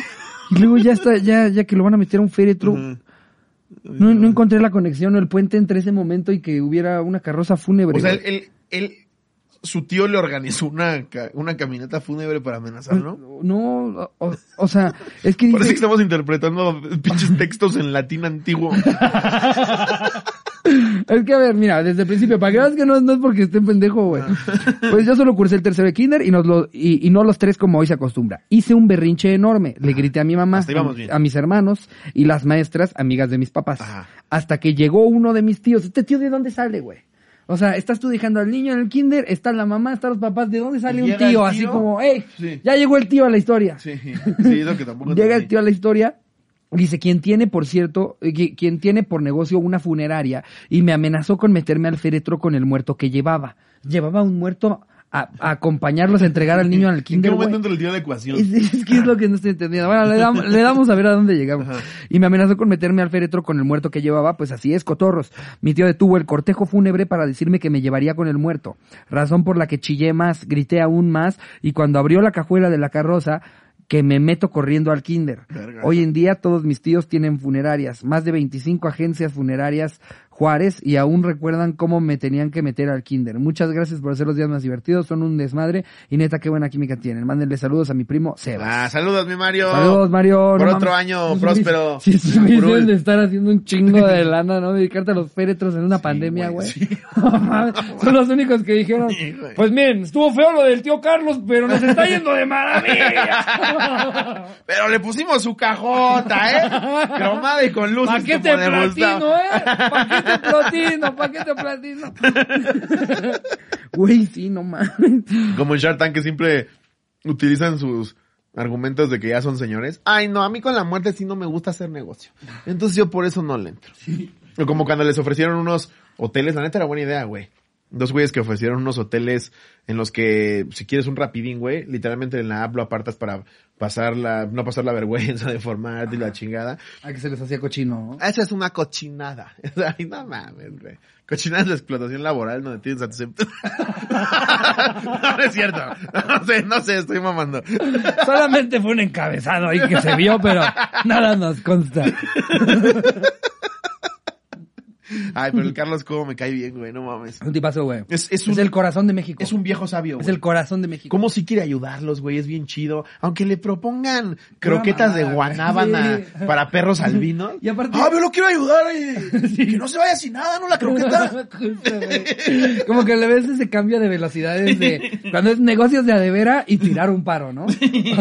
y luego ya está, ya, ya que lo van a meter a un féretro. No, no encontré la conexión o el puente entre ese momento y que hubiera una carroza fúnebre. O sea, él, él- su tío le organizó una, una caminata fúnebre para amenazarlo. No, o, o sea, es que Parece que estamos interpretando pinches textos en latín antiguo. es que a ver, mira, desde el principio, para que veas que no, no es porque esté pendejo, güey. Pues yo solo cursé el tercero de kinder y, nos lo, y, y no los tres como hoy se acostumbra. Hice un berrinche enorme, le grité a mi mamá, a, a mis hermanos y las maestras, amigas de mis papás. Ajá. Hasta que llegó uno de mis tíos. ¿Este tío de dónde sale, güey? O sea, estás tú dejando al niño en el kinder, está la mamá, están los papás, ¿de dónde sale un tío? Así como, ¡ey! Sí. Ya llegó el tío a la historia. Sí, sí, eso que tampoco Llega el tío a la historia. Dice, quien tiene, por cierto, eh, qui- quien tiene por negocio una funeraria y me amenazó con meterme al féretro con el muerto que llevaba. Llevaba un muerto a, a acompañarlos a entregar al niño al ¿En qué kinder, momento entra el tío de ecuación? Es, es que es lo que no estoy entendiendo. Bueno, le damos, le damos a ver a dónde llegamos. Ajá. Y me amenazó con meterme al féretro con el muerto que llevaba, pues así es, cotorros. Mi tío detuvo el cortejo fúnebre para decirme que me llevaría con el muerto. Razón por la que chillé más, grité aún más, y cuando abrió la cajuela de la carroza, que me meto corriendo al kinder. Verga. Hoy en día todos mis tíos tienen funerarias, más de 25 agencias funerarias Juárez y aún recuerdan cómo me tenían que meter al kinder. Muchas gracias por hacer los días más divertidos, son un desmadre y neta qué buena química tienen. Mándenle saludos a mi primo Sebas. Ah, saludos, mi Mario. Saludos, Mario. Por No otro año próspero. Sí, deben de estar haciendo un chingo de lana, ¿no? Dedicarte a los féretros en una pandemia, güey, sí. Son los únicos que dijeron, Sí, pues miren, estuvo feo lo del tío Carlos, pero nos está yendo de maravilla. Pero le pusimos su cajota, ¿eh? Cromada y con luces. Paquete como de platino. ¿eh? Paquete platino, paquete platino. Güey, sí, no mames. Como en Shark Tank que siempre utilizan sus argumentos de que ya son señores. Ay, no, a mí con la muerte sí no me gusta hacer negocio. Entonces yo por eso no le entro. O como cuando les ofrecieron unos hoteles, la neta era buena idea, güey. Dos güeyes que ofrecieron unos hoteles en los que, si quieres un rapidín, güey, literalmente en la app lo apartas para pasar la, no pasar la vergüenza de formarte y la chingada. A que se les hacía cochino, ¿no? Esa es una cochinada. Ay, no mames, güey. Cochinada es la explotación laboral donde tienes a tus No, no es cierto. No sé, no sé, estoy mamando. Solamente fue un encabezado ahí que se vio, pero nada nos consta. Ay, pero el Carlos cómo me cae bien, güey, no mames. Un tipazo, güey. Es, es Es, un, el corazón de México. es un viejo sabio, Es el corazón de México. ¿Cómo si quiere ayudarlos, güey? Es bien chido. Aunque le propongan croquetas de mamada, guanábana sí. para perros albinos. Y aparte- ¡Ah, yo lo quiero ayudar! eh! Que no se vaya sin nada, ¿no? La croqueta. Como que le ves ese cambio de velocidades de cuando es negocios de adevera y tirar un paro, ¿no? O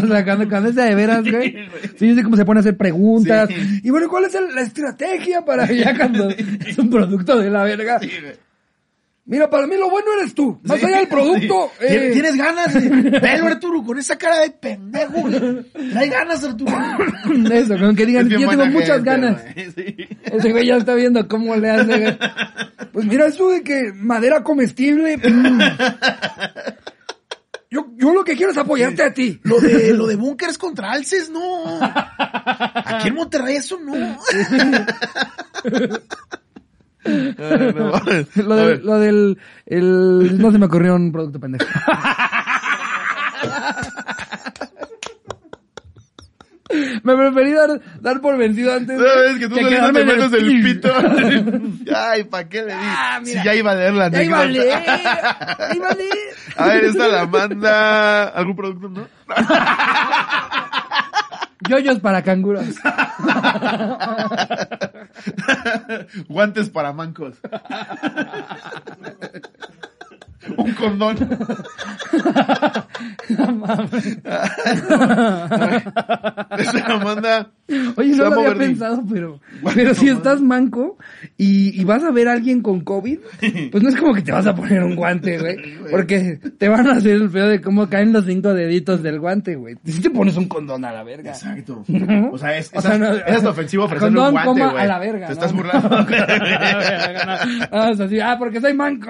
sea, cuando, cuando es de adeveras, güey. Sí, sí, como se pone a hacer preguntas. Sí. Y bueno, ¿cuál es el- la estrategia para ya cuando es un producto de la verga? Sí, güey. Mira, para mí lo bueno eres tú. Más Sí, allá del producto. sí. eh, ¿Tienes ganas? de- Velo, Arturo, con esa cara de pendejo. güey. Trae ganas, Arturo. Eso, con que digan, yo tengo muchas ganas. sí. Ese güey ya está viendo cómo le hace. güey. Pues mira eso de que madera comestible. mm. Yo, yo lo que quiero es apoyarte a ti. Lo de, lo de búnkers contra alces, no. Aquí en Monterrey eso no. No. Lo, del- lo del... El, no se me ocurrió un producto pendejo. Me preferí dar, dar por vencido antes. ¿Sabes que tú que quedarme te el metes el pito? Ay, ¿para qué le di? Ah, mira. si ya iba a leer la Ya iba a leer, ya iba a leer. A ver, esta la manda algún producto, ¿no? Yoyos para canguros. Guantes para mancos. Un condón. Esta la manda. Oye, no lo había pensado, pero, pero si estás manco y, y vas a ver a alguien con COVID, pues no es como que te vas a poner un guante, güey. Porque te van a hacer el feo de cómo caen los cinco deditos del guante, güey. Si te pones un condón a la verga. Exacto. ¿No? O sea, es, O es, sea, no- es ofensivo ofrecerle un guante, coma, güey. a la verga. Te ¿no? estás burlando. No. Ah, o sea, sí, ah, porque soy manco.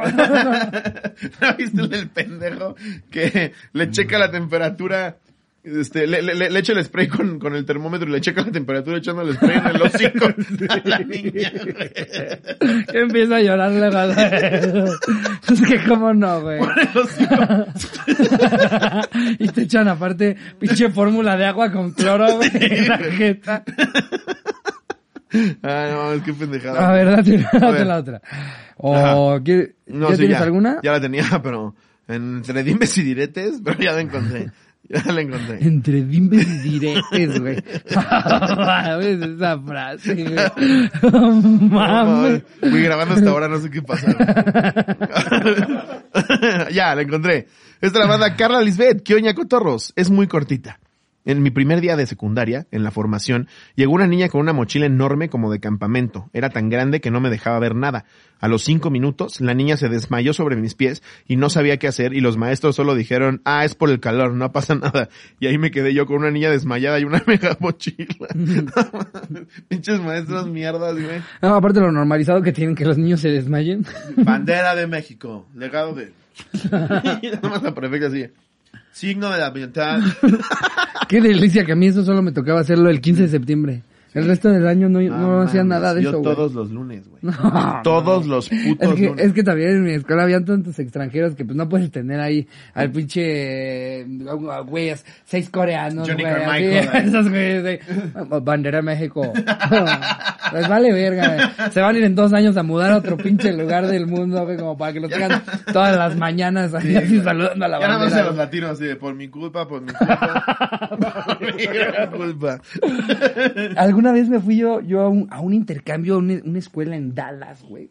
¿No viste el del pendejo que le checa la temperatura? Este, le, le, le echa el spray con, con el termómetro y le checa la temperatura echando el spray en el hocico a la niña. güey. que empieza a llorar luego. es que cómo no, güey. Y te echan aparte pinche fórmula de agua con cloro, güey, en la jeta. Ah, no, es que pendejada. A ver, date, date ver. la otra. O, ¿qué- No, ¿Ya sí, tienes alguna? Ya la tenía, pero entre dimes y diretes, pero ya la encontré. Ya la encontré. Entre dimes y diretes, güey. ¿Ves esa frase, güey? No, Mames. Fui grabando hasta ahora, no sé qué pasa. ya, la encontré. Esta la manda Carla Lisbeth, Kioña Cotorros. Es muy cortita. En mi primer día de secundaria, en la formación, llegó una niña con una mochila enorme como de campamento. Era tan grande que no me dejaba ver nada. A los cinco minutos, la niña se desmayó sobre mis pies y no sabía qué hacer y los maestros solo dijeron, ah, es por el calor, no pasa nada. Y ahí me quedé yo con una niña desmayada y una mega mochila. Pinches maestros mierdas, güey. No, aparte lo normalizado que tienen que los niños se desmayen. Bandera de México, legado de... Nada más la prefecta así. Signo de la ambiental. Qué delicia que a mí eso solo me tocaba hacerlo el 15 de septiembre. El resto del año no, no hacía nada de Yo eso, güey. todos los lunes, güey. No, Todos los putos Es que, lunes. es que también en mi escuela habían tantos extranjeros que pues no puedes tener ahí al pinche, eh, güeyes, seis coreanos, Johnny güey, Carmichael, esos güeyes de, bandera México. Les vale verga, güey. Se van a ir en dos años a mudar a otro pinche lugar del mundo, güey, como para que los tengan todas las mañanas así, así saludando a la Ya nada más bandera. a los latinos así de por mi culpa, por mi culpa. por mi gran culpa. Alguna vez me fui yo, yo a un, a un intercambio, a una, una escuela en Dallas, güey.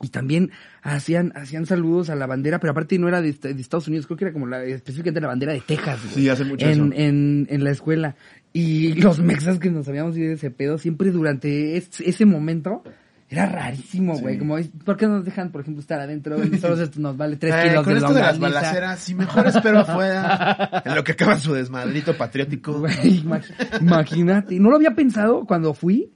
Y también hacían, hacían saludos a la bandera, pero aparte no era de, est- de Estados Unidos, creo que era como la, específicamente la bandera de Texas. güey. Sí, hace mucho en, eso. En, en la escuela. Y los mexas que nos habíamos ido de ese pedo, siempre durante es- ese momento, era rarísimo, güey. Como, ¿por qué nos dejan, por ejemplo, estar adentro? Y solo esto nos vale tres Eh, kilos con de esto de las balaceras, si mejor espero afuera. En lo que acaba su desmadrito patriótico. Güey, imagínate. No lo había pensado cuando fui,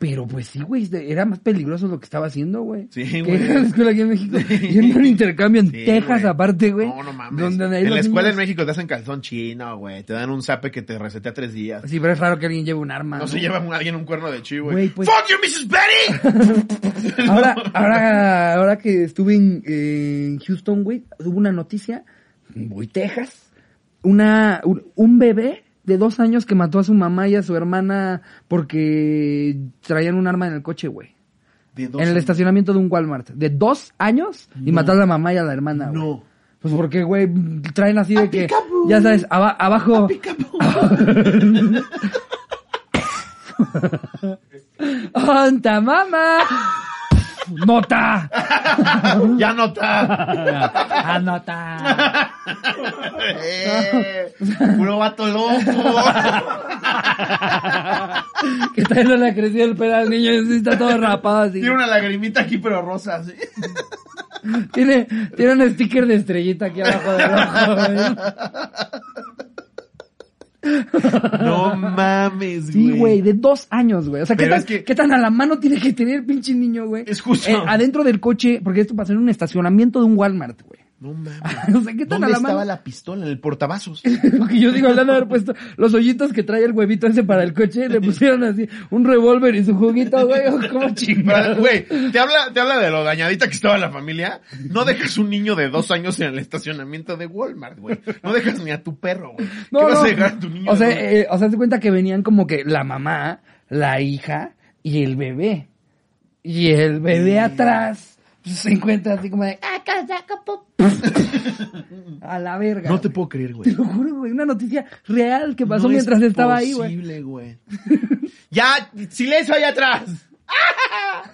pero pues sí, güey, de- era más peligroso lo que estaba haciendo, güey. Sí, güey. era la escuela aquí en México. Y en un intercambio en Sí, Texas, aparte, güey. No, no mames. Donde en la los escuela en México te hacen calzón chino, güey. Te dan un zape que te resetea tres días. Sí, pero es raro que alguien lleve un arma. No se lleva un- alguien un cuerno de chivo, Güey, pues- ¡Fuck you, Mrs. Betty! Ahora, ahora, ahora que estuve en, en Houston, güey, hubo una noticia, muy Texas, una, un, un bebé de dos años que mató a su mamá y a su hermana porque traían un arma en el coche, güey. De dos en el años. estacionamiento de un Walmart. De dos años y matar a la mamá y a la hermana. güey. No. Pues porque, güey, traen así de que, ya sabes, aba- abajo... ¡Onta, mamá! ¡Nota! ya no está. ¡Anota! Eh, puro vato loco. que está no le creció el pelo al niño y está todo rapado así. Tiene una lagrimita aquí, pero rosa, así. Tiene, tiene un sticker de estrellita aquí abajo del ojo. No mames, güey. Sí, güey, de dos años, güey. O sea, ¿qué tan, es que- ¿qué tan a la mano tiene que tener pinche niño, güey? Es justo. Eh, adentro del coche, porque esto pasó en un estacionamiento de un Walmart, güey. No mames. O sea, ¿qué tan ¿Dónde a la estaba mano? la pistola? En el portavasos. Lo que yo digo, hablando de haber puesto los hoyitos que trae el huevito ese para el coche, le pusieron así un revólver y su juguito, güey. ¿Cómo Pero, chingado? Güey, te habla, te habla de lo dañadita que estaba la familia. No dejas un niño de dos años en el estacionamiento de Walmart, güey. No dejas ni a tu perro, güey. ¿Qué No, vas no. a dejar a tu niño? O sea, eh, o sea, te cuenta que venían como que la mamá, la hija y el bebé. Y el bebé atrás se encuentra así como de... "Ah, casaca, pop". A la verga. no te güey. puedo creer, Te güey. lo juro, güey. Una noticia real que pasó No es mientras estaba ahí, güey. posible, güey. ya, silencio ahí atrás.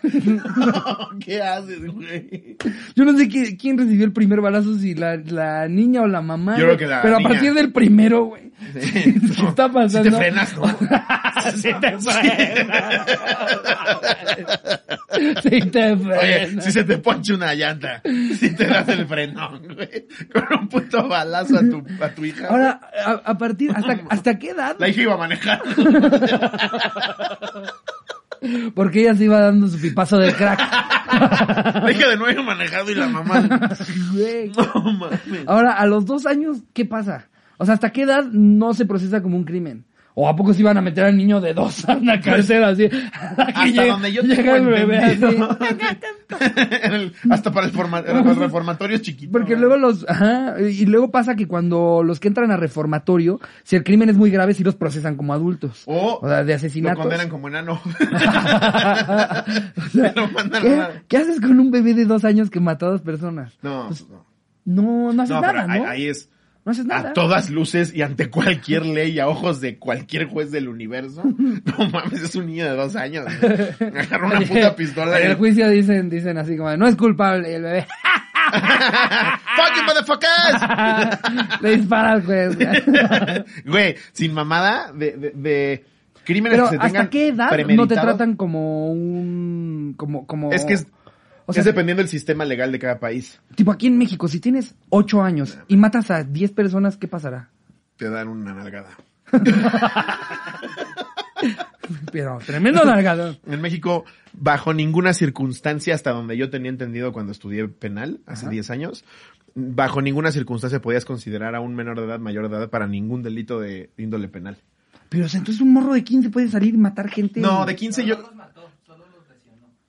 ¿Qué haces, güey? Yo no sé qui- quién recibió el primer balazo, si la, la niña o la mamá. Yo creo que la Pero niña. a partir del primero, güey. Sí, ¿Qué está pasando? Si te frenas, ¿no? Sí te frena. Sí te Oye, frena. si se te ponche una llanta, si te das el frenón, güey, con un puto balazo a tu, a tu hija. Ahora, a, a partir, ¿hasta, ¿hasta qué edad? La hija iba a manejar. Porque ella se iba dando su pipazo de crack. De nuevo iba manejando y la mamá. Güey. No mames. Ahora, a los dos años, ¿qué pasa? O sea, ¿hasta qué edad no se procesa como un crimen? ¿O a poco se iban a meter al niño de dos a una cárcel así? Hasta donde yo tengo el bebé así. el- hasta para el, forma, el reformatorio chiquito. Porque luego los, ajá, y luego pasa que cuando los que entran a reformatorio, si el crimen es muy grave, sí los procesan como adultos. O O sea, de lo asesinatos. condenan como enano. O sea, Lo mandan ¿qué, haces con un bebé de dos años que mató a dos personas? No, Pues, no. No, no haces No, nada, ahí, ¿no? ahí es No haces nada. a todas luces y ante cualquier ley, a ojos de cualquier juez del universo. No mames, es un niño de dos años. güey. Agarra una puta pistola En y... el juicio dicen, dicen así como, no es culpable, y el bebé ¡Fucking motherfuckers! le dispara al juez. Güey, sin mamada de, de, de crímenes Pero que se ¿hasta tengan qué edad no te tratan como un, como, como... Es que es, O sea, es dependiendo del sistema legal de cada país. tipo aquí en México, si tienes ocho años y matas a diez personas, ¿qué pasará? Te dan una nalgada. Pero tremendo largado. En México, bajo ninguna circunstancia, hasta donde yo tenía entendido cuando estudié penal, hace Ajá. 10 años, bajo ninguna circunstancia podías considerar a un menor de edad mayor de edad para ningún delito de índole penal. Pero o sea, entonces un morro de 15 puede salir y matar gente. No, de 15 yo...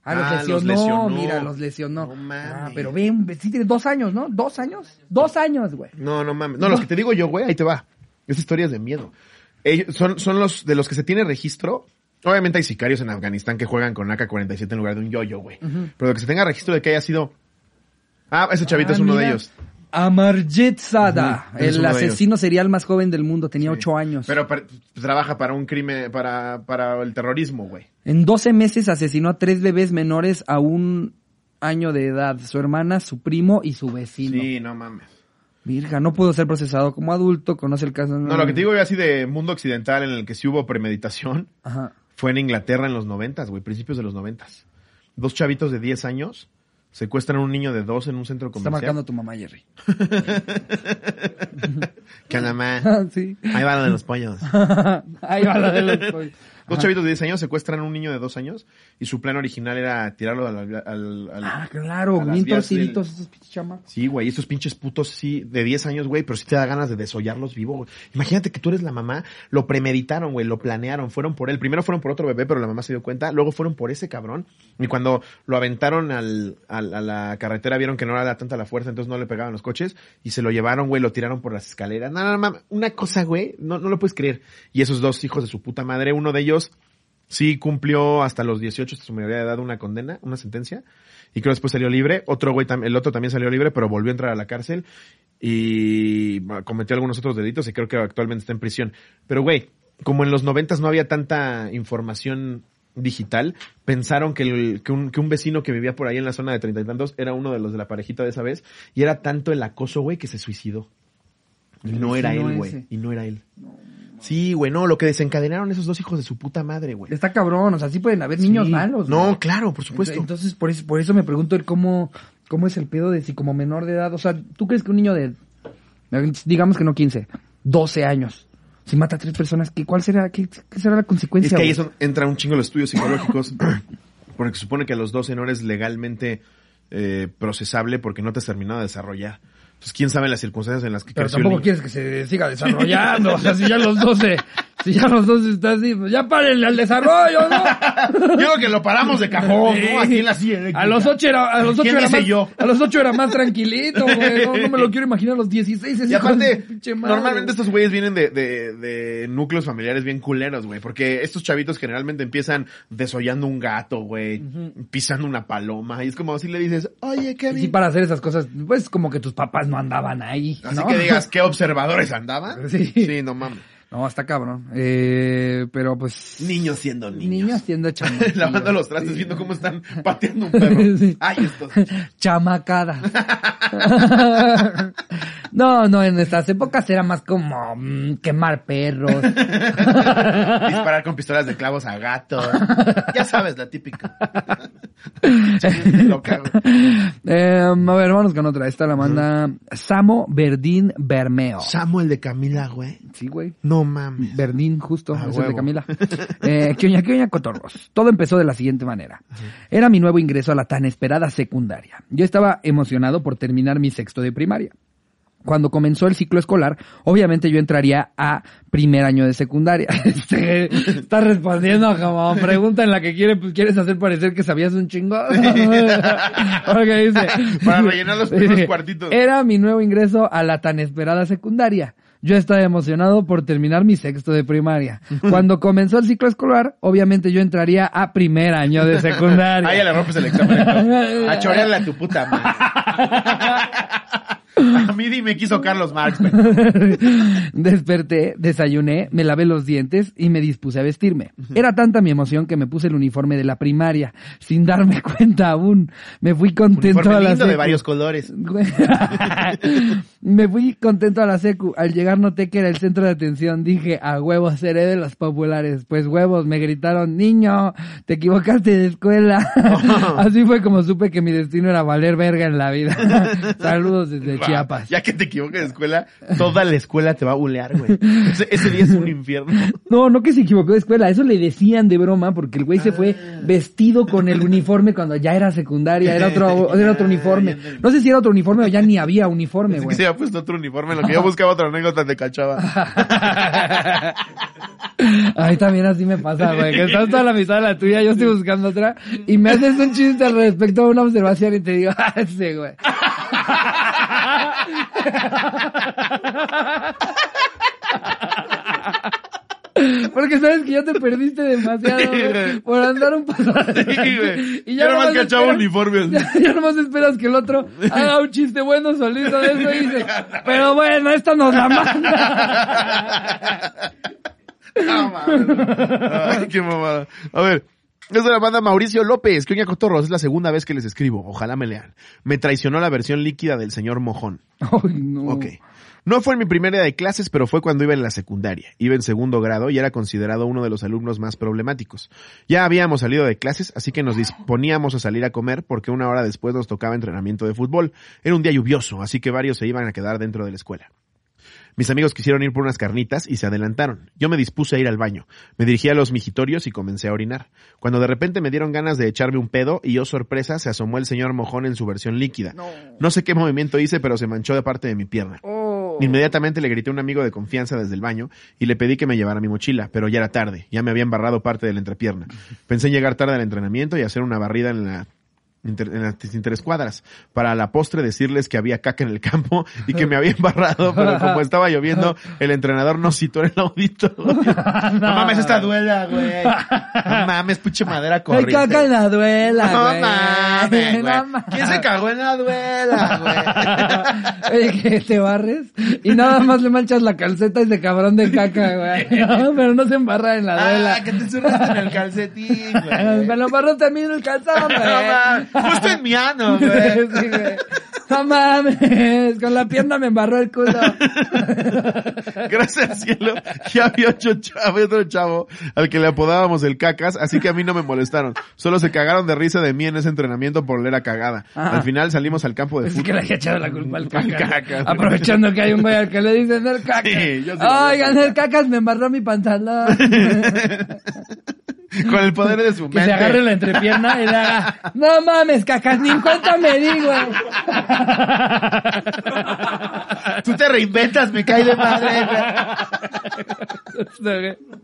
Ah, los Ah, los lesionó, mira, los lesionó. No mames. Ah, pero ven, sí tiene dos años, ¿no? ¿Dos años? Dos años, güey. No, no mames. No, los que te digo yo, güey, ahí te va. Esa historia es de miedo. Ellos son, son los de los que se tiene registro. Obviamente hay sicarios en Afganistán que juegan con AK-47 en lugar de un yo-yo, güey. Pero que se tenga registro de que haya sido... Ah, ese chavito Ah, es uno de ellos. Amarjet Sada, es el asesino serial más joven del mundo, tenía Sí. ocho años. Pero para- trabaja para un crimen, para, para el terrorismo, güey. En 12 meses asesinó a tres bebés menores a un año de edad, su hermana, su primo y su vecino. Sí, no mames. Virga, no pudo ser procesado como adulto, conoce el caso. No, lo que te digo yo así de mundo occidental en el que sí hubo premeditación Ajá. fue en Inglaterra en los noventas, güey, principios de los noventas. Dos chavitos de 10 años secuestran a un niño de dos en un centro Está comercial. marcando tu mamá, Jerry. Que nada más. sí. Ahí va lo de los pollos. Ahí va la de los pollos. Dos chavitos de 10 años secuestran a un niño de 2 años y su plan original era tirarlo al... al, al- Ah, claro, bien torciditos esos pinches chamacos. Sí, güey, estos pinches putos, sí, de 10 años, güey, pero sí te da ganas de desollarlos vivo, güey. Imagínate que tú eres la mamá, lo premeditaron, güey, lo planearon, fueron por él. Primero fueron por otro bebé, pero la mamá se dio cuenta, luego fueron por ese cabrón. Y cuando lo aventaron al, al- a la carretera, vieron que no era tanta la fuerza, entonces no le pegaban los coches, y se lo llevaron, güey, lo tiraron por las escaleras. No, no, no, una cosa, güey, no, no lo puedes creer. Y esos dos hijos de su puta madre, uno de ellos Sí cumplió hasta los 18, hasta su mayoría de edad, una condena, una sentencia. Y creo después salió libre. Otro güey, el otro también salió libre, pero volvió a entrar a la cárcel. Y cometió algunos otros delitos y creo que actualmente está en prisión. Pero güey, como en los noventas no había tanta información digital, pensaron que, el- que, un, que un vecino que vivía por ahí en la zona de treinta y tantos era uno de los de la parejita de esa vez. Y era tanto el acoso, güey, que se suicidó. Y no era él, güey. Y no era él. Sí, güey, no, lo que desencadenaron esos dos hijos de su puta madre, güey. Está cabrón, o sea, sí pueden haber niños Sí. malos. No, güey. claro, por supuesto. Entonces, por eso, por eso me pregunto el cómo, cómo es el pedo de si como menor de edad, o sea, ¿tú crees que un niño de, digamos que no 15, 12 años, si mata a tres personas, ¿qué, ¿cuál será, qué, qué será la consecuencia? Es que ahí eso entra un chingo los estudios psicológicos, porque se supone que a los 12 no eres legalmente eh, procesable porque no te has terminado de desarrollar. Entonces, quién sabe las circunstancias en las que Pero creció el tampoco niño. quieres que se siga desarrollando, o sea, si ya los 12, si ya los 12 está así, pues ya párenle al desarrollo, ¿no? Yo creo que lo paramos de cajón, ¿no? Aquí en la silla. A los ocho era, a los ocho ¿Quién era más, yo? a los ocho era más tranquilito, güey. No, no me lo quiero imaginar a los 16. ese Y aparte, madre, normalmente estos güeyes vienen de, de, de núcleos familiares bien culeros, güey. Porque estos chavitos generalmente empiezan desollando un gato, güey. Pisando una paloma. Y es como si le dices, oye, Y Kevin. sí, para hacer esas cosas, pues como que tus papás no andaban ahí. Así que digas, ¿qué observadores andaban? Sí. Sí, no mames. No, está cabrón. Eh, pero pues. Niños siendo niños. Niños haciendo chamacadas. Lavando los trastes, viendo cómo están pateando un perro. Sí. Ay, estos. Chamacada. no, no, en estas épocas era más como mm, quemar perros. Disparar con pistolas de clavos a gatos. Ya sabes, la típica. Loca. Eh, a ver, vámonos con otra. Esta la manda Samo Verdín Bermeo. Samuel de Camila, güey. Sí, güey. No mames. Verdín, justo, Ah, es el de. Camila. Eh, ¿qué oña, qué oña, cotorros? Todo empezó de la siguiente manera. Era mi nuevo ingreso a la tan esperada secundaria. Yo estaba emocionado por terminar mi sexto de primaria. Cuando comenzó el ciclo escolar, obviamente yo entraría a primer año de secundaria. Este, Estás respondiendo como pregunta en la que quiere, pues, quieres hacer parecer que sabías un chingo. Porque dice, Para rellenar los primeros cuartitos. Era mi nuevo ingreso a la tan esperada secundaria. Yo estaba emocionado por terminar mi sexto de primaria. Cuando comenzó el ciclo escolar, obviamente yo entraría a primer año de secundaria. Ahí ya le rompes el examen. A chorearle a tu puta madre. A mí dime quiso Carlos Marx. Desperté, desayuné, me lavé los dientes y me dispuse a vestirme. Era tanta mi emoción que me puse el uniforme de la primaria, sin darme cuenta aún. Me fui contento Uniforme a la lindo de varios colores. Me fui contento a la secu. Al llegar noté que era el centro de atención. Dije, a huevos seré de los populares. Pues huevos, me gritaron, niño, te equivocaste de escuela. Así fue como supe que mi destino era valer verga en la vida. Saludos desde Chiapas. Ya que te equivoques de escuela, toda la escuela te va a bulear, güey. Ese, ese día es un infierno. No, no que se equivocó de escuela, eso le decían de broma porque el güey se fue vestido con el uniforme cuando ya era secundaria, era otro, era otro uniforme. No sé si era otro uniforme o ya ni había uniforme, güey. Había puesto otro uniforme, lo que yo buscaba otra anécdota te cachaba. Ay, también así me pasa, güey, que estás toda la mitad de la tuya, yo estoy buscando otra, y me haces un chiste al respecto a una observación y te digo, ah, sí, güey. Porque sabes que ya te perdiste demasiado, güey, por andar un paso. Güey. Y Yo nomás nomás cachaba esperas- uniformes. Ya, ya nomás esperas que el otro haga un chiste bueno solito de eso y dice, pero bueno, esta nos la manda. No. Ay, qué mamada. A ver. Es de la banda Mauricio López, que oña cotorros, es la segunda vez que les escribo, ojalá me lean. Me traicionó la versión líquida del señor Mojón. Ay, no. Ok. No fue en mi primera día de clases, pero fue cuando iba en la secundaria. Iba en segundo grado y era considerado uno de los alumnos más problemáticos. Ya habíamos salido de clases, así que nos disponíamos a salir a comer porque una hora después nos tocaba entrenamiento de fútbol. Era un día lluvioso, así que varios se iban a quedar dentro de la escuela. Mis amigos quisieron ir por unas carnitas y se adelantaron. Yo me dispuse a ir al baño. Me dirigí a los mijitorios y comencé a orinar. Cuando de repente me dieron ganas de echarme un pedo y yo sorpresa se asomó el señor mojón en su versión líquida. No sé qué movimiento hice, pero se manchó de parte de mi pierna. Oh. Inmediatamente le grité a un amigo de confianza desde el baño y le pedí que me llevara mi mochila, pero ya era tarde, ya me había embarrado parte de la entrepierna. Pensé en llegar tarde al entrenamiento y hacer una barrida en la inter- en las interescuadras. Para la postre decirles que había caca en el campo y que me había embarrado, pero como estaba lloviendo, el entrenador nos citó en el auditorio. no, mames, esta duela, güey. No mames, puche madera Hay corriente. caca en la duela, No güey. mames, güey. No mames. ¿Quién se cagó en la duela, güey? Oye, que te barres y nada más le manchas la calceta a ese cabrón de caca, güey. No, pero no se embarra en la duela. Ah, que te zurraste en el calcetín, güey. Me lo embarró también el calzón, güey. No mames, justo en mi ano, güey. Sí, güey. No mames, con la pierna me embarró el culo. Gracias al cielo, ya había otro chavo, había otro chavo al que le apodábamos el cacas, así que a mí no me molestaron. Solo se cagaron de risa de mí en ese entrenamiento por leer a cagada. Ajá. Al final salimos al campo de Es que fútbol. le haya echado la culpa al Al caca. caca. Aprovechando que hay un güey al que le dicen el caca. Sí, yo sí lo Oigan, el cacas me embarró mi pantalón. Con el poder de su que mente. se agarre la entrepierna y le haga, no mames, cacas, ni en cuenta me di, güey. Tú te reinventas, me cae de madre.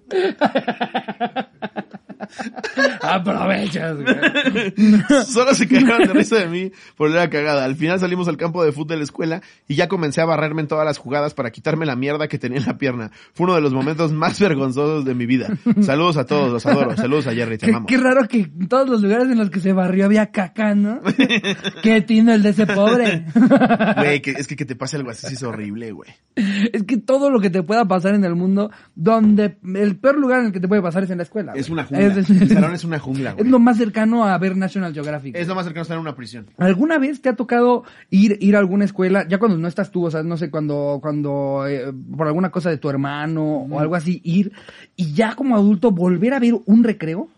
Aprovechas, güey. Solo se cagaron de risa de mí por leer a cagada. Al final salimos al campo de fútbol de la escuela y ya comencé a barrerme en todas las jugadas para quitarme la mierda que tenía en la pierna. Fue uno de los momentos más vergonzosos de mi vida. Saludos a todos, los adoro. Saludos a Jerry, te Qué, amamos. qué raro que en todos los lugares en los que se barrió había caca, ¿no? Qué tino el de ese pobre. Güey, que, es que que te pase algo así sí es horrible, güey. Es que todo lo que te pueda pasar en el mundo, donde el peor lugar en el que te puede pasar es en la escuela. Es una jungla. Es, El salón es una jungla, es güey. lo más cercano a ver National Geographic. Es lo más cercano a estar en una prisión. ¿Alguna vez te ha tocado ir, ir a alguna escuela, ya cuando no estás tú, o sea, no sé, cuando, cuando, eh, por alguna cosa de tu hermano o algo así, ir y ya como adulto volver a ver un recreo?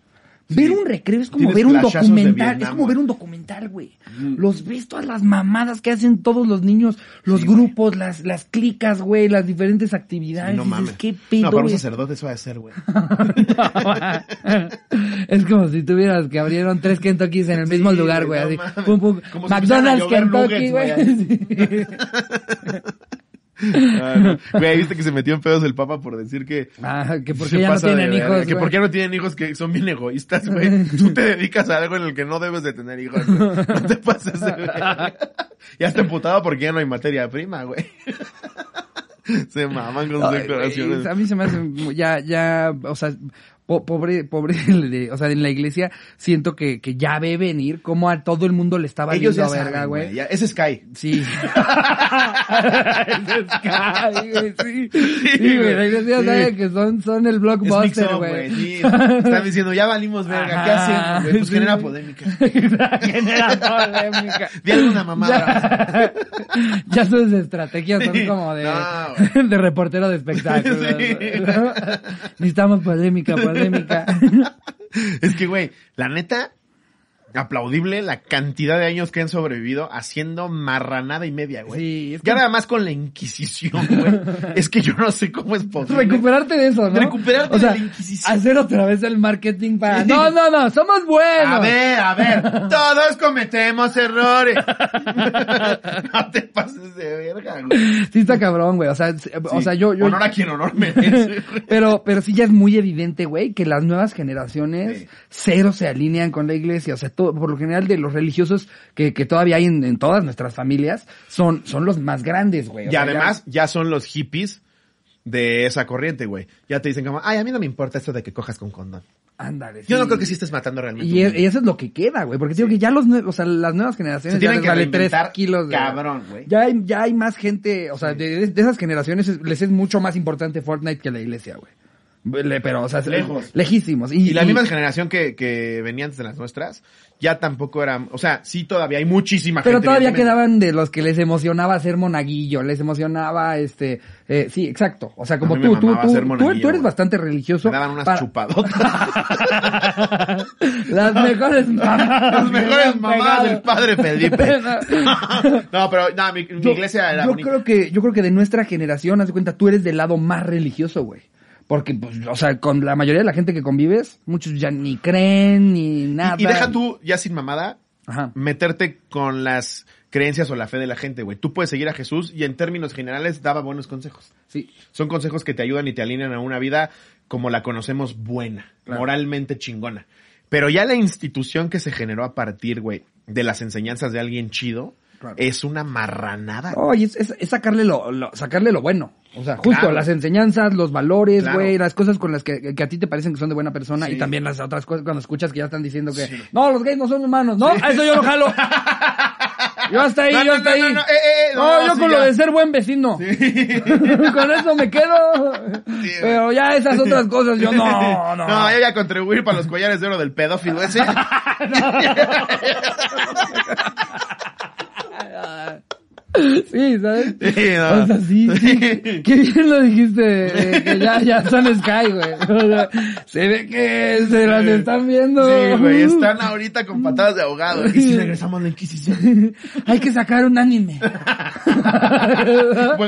Ver un recreo es como ver un documental, es como ver un documental, güey. Los ves todas las mamadas que hacen todos los niños, los grupos, las, las clicas, güey, las diferentes actividades. no Dices, mames. ¿Qué pedo, no, para un sacerdote eso va a ser, güey. es como si tuvieras que abrieron tres Kentuckys en el mismo lugar, güey, no así. Pum, pum. McDonald's, Kentucky, güey. güey. Ah, no. Güey, viste que se metió en pedos el papa por decir que... Ah, que porque ya no de tienen hijos. Que güey. porque no tienen hijos que son bien egoístas, güey. Tú te dedicas a algo en el que no debes de tener hijos. güey. No te pases verga. Ya está emputado porque ya no hay materia prima, güey. Se maman con sus declaraciones. güey, a mí se me hace ya, ya, o sea, po- pobre, pobre, de- o sea, en la iglesia siento que, que ya ve venir como a todo el mundo le estaba Ellos ya valiendo verga, saben, güey. ya- Es Sky. Sí. Es Sky, güey, sí. Sí, güey, la iglesia Sí. sabe que son, son el blockbuster, güey. Sí. Están diciendo, ya valimos verga. ¿Qué hacemos, güey? Pues genera polémica. Genera polémica. Di alguna mamada. Ya sus estrategias son como de, No, de reportero de espectáculos. Necesitamos polémica, polémica. Es que, güey, la neta, aplaudible la cantidad de años que han sobrevivido haciendo marranada y media, güey. Sí, es que- Ya nada más con la Inquisición, güey. es que yo no sé cómo es posible. Recuperarte de eso, ¿no? Recuperarte o sea, de la Inquisición. hacer otra vez el marketing para... No, no, no, somos buenos. A ver, a ver, todos cometemos errores. no te pases de verga, güey. Sí está cabrón, güey. O sea, o sea, yo... yo Honor a quien honor merece. pero, pero sí ya es muy evidente, güey, que las nuevas generaciones Sí. cero se alinean con la iglesia. O sea, todo, por lo general de los religiosos que, que todavía hay en, en todas nuestras familias son, son los más grandes, güey. Y sea, además, ya son los hippies de esa corriente, güey. Ya te dicen como, ay, a mí no me importa esto de que cojas con condón. ándale. Yo sí. no creo que sí estés matando realmente. Y, un es- niño. y eso es lo que queda, güey. Porque digo que ya los, o sea, las nuevas generaciones Se tienen ya les que vale tres reinventar kilos de... cabrón, güey. Ya hay, ya hay más gente, o sea, de, de esas generaciones es- les es mucho más importante Fortnite que la iglesia, güey. Pero, o sea, Lejos. lejísimos. Y la misma generación que, que venía antes de las nuestras, ya tampoco eran, o sea, sí todavía hay muchísima Pero gente. todavía evidentemente. quedaban de los que les emocionaba ser monaguillo, les emocionaba este, eh, sí, exacto. O sea, como tú, tú, tú, tú, tú eres bastante religioso. Me daban unas para- chupadotas. Las mejores mamadas. Las mejores mamadas del padre Felipe. no, pero, no, mi, mi Yo- iglesia era yo bonita. creo que yo creo que de nuestra generación haz de cuenta tú eres del lado más religioso güey porque pues o sea con la mayoría de la gente que convives muchos ya ni creen ni nada Y, y deja tú, ya sin mamada, Ajá. meterte con las creencias o la fe de la gente, güey. Tú puedes seguir a Jesús y en términos generales daba buenos consejos. sí Son consejos que te ayudan y te alinean a una vida como la conocemos buena, Claro. moralmente chingona. Pero ya la institución que se generó a partir, güey, de las enseñanzas de alguien chido, Claro. es una marranada. Oye, es, es- es sacarle lo, lo- sacarle lo bueno. O sea, justo Claro. las enseñanzas, los valores, Claro. güey, las cosas con las que, que a ti te parecen que son de buena persona Sí. y también las otras cosas cuando escuchas que ya están diciendo que no, los gays no son humanos. No, a eso yo lo jalo. Yo hasta ahí, No, yo hasta no, ahí. no, no, eh, eh, yo sí, con ya. lo de ser buen vecino. con eso me quedo. Pero ya esas otras cosas yo no, no. No, yo voy a contribuir para los collares de oro del pedófilo ese. 呃 Sí, ¿sabes? Sí, no. O sea, sí, sí. Qué bien lo dijiste, eh, que ya, ya son Sky, güey. O sea, se ve que se las están viendo. Sí, güey, están ahorita con patadas de ahogado. Y si regresamos a la Inquisición. Hay que sacar un anime.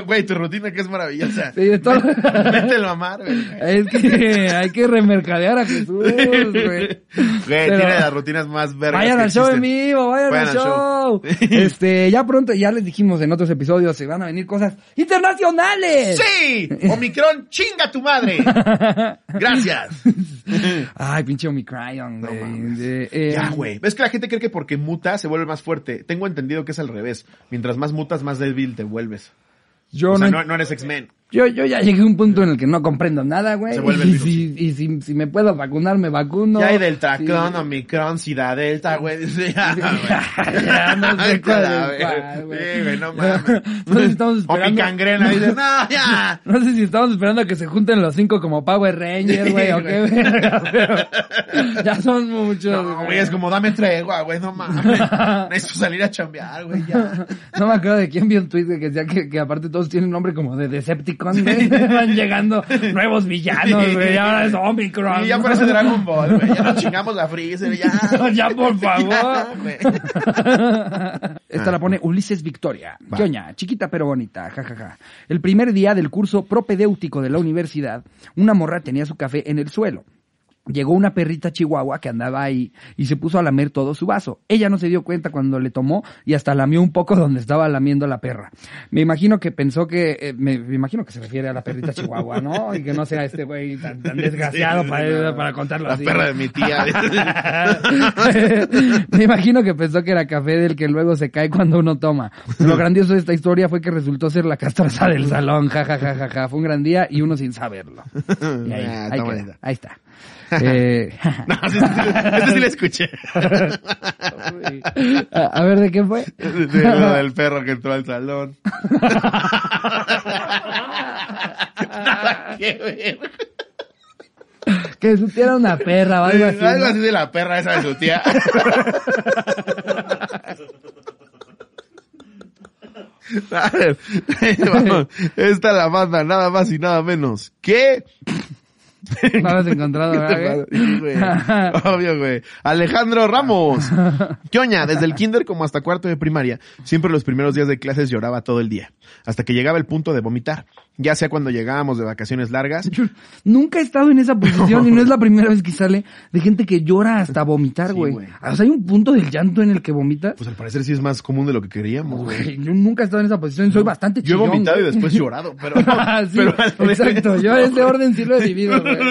Güey, tu rutina que es maravillosa. Sí, de todo. Mételo a amar, güey. Es que hay que remercadear a Jesús, güey. Güey, tiene las rutinas más vergas Vayan al show en vivo, vayan, Vayan al al show. show. Este, ya pronto, ya les dijimos en otros episodios, se van a venir cosas internacionales. ¡Sí! Omicron, chinga tu madre. Gracias. Ay, pinche Omicron, mames. De- eh, Ya, güey. ¿Ves que la gente cree que porque muta se vuelve más fuerte? Tengo entendido que es al revés. Mientras más mutas, más débil te vuelves. Yo o sea, no, no, no eres X-Men. Yo, yo ya llegué a un punto en el que no comprendo nada, güey. Se vuelve el y si, y si, si me puedo vacunar, me vacuno. ya hay Delta Sí. Cron, Omicron, Sida Delta, güey. Ya, güey. Ya no sé cuál güey. Sí, güey, no mames. No sé si estamos O esperando. gangrena. Dice, no, ya. No sé si estamos esperando a que se junten los cinco como Power Rangers, güey, o qué verga, pero ya son muchos. No, güey, es como dame tregua, güey, no mames. Necesito salir a chambear, güey, ya. No me acuerdo de quién vio un tweet que decía que, que aparte todos tienen nombre como de Decepticon, güey. Van llegando nuevos villanos, güey. Y ahora es Omicron. Y ya parece Dragon Ball, güey. Ya nos chingamos a Freezer, ya. ya, por favor. Ya. Esta la pone Ulises Victoria. Quioña, chiquita pero bonita, jajaja. El primer día del curso propedéutico de la universidad, una morra tenía su café en el suelo. Llegó una perrita chihuahua que andaba ahí y se puso a lamer todo su vaso. Ella no se dio cuenta cuando le tomó y hasta lamió un poco donde estaba lamiendo la perra. Me imagino que pensó que, eh, me, me imagino que se refiere a la perrita chihuahua, ¿no? Y que no sea este güey tan, tan desgraciado Sí, para, para contarlo La así. perra de mi tía. Me imagino que pensó que era café del que luego se cae cuando uno toma. Lo grandioso de esta historia fue que resultó ser la castrosa del salón. Ja, ja, ja, ja, ja. Fue un gran día y uno sin saberlo. Y ahí, Ah, queda. ahí está. Eh, No, este sí lo escuché. a, ver, ¿de qué fue? De lo del perro que entró al salón. Nada que ver. Que su tía era una perra o algo así. Algo así de la perra esa de su tía. A ver, vamos. Esta la manda nada más y nada menos. ¿Qué? No lo has encontrado, ¿verdad? güey? Sí, güey. Obvio, güey. Alejandro Ramos. ¿Qué oña? Desde el kinder como hasta cuarto de primaria, siempre los primeros días de clases lloraba todo el día. Hasta que llegaba el punto de vomitar. Ya sea cuando llegábamos de vacaciones largas. Yo nunca he estado en esa posición y no es la primera vez que sale de gente que llora hasta vomitar, güey. o sea, hay un punto del llanto en el que vomitas. Pues al parecer sí es más común de lo que queríamos, güey. Yo nunca he estado en esa posición, soy bastante Yo he chillón. vomitado y después llorado, pero... Sí, pero exacto, yo no, ese orden sí lo he vivido, güey. ¡No,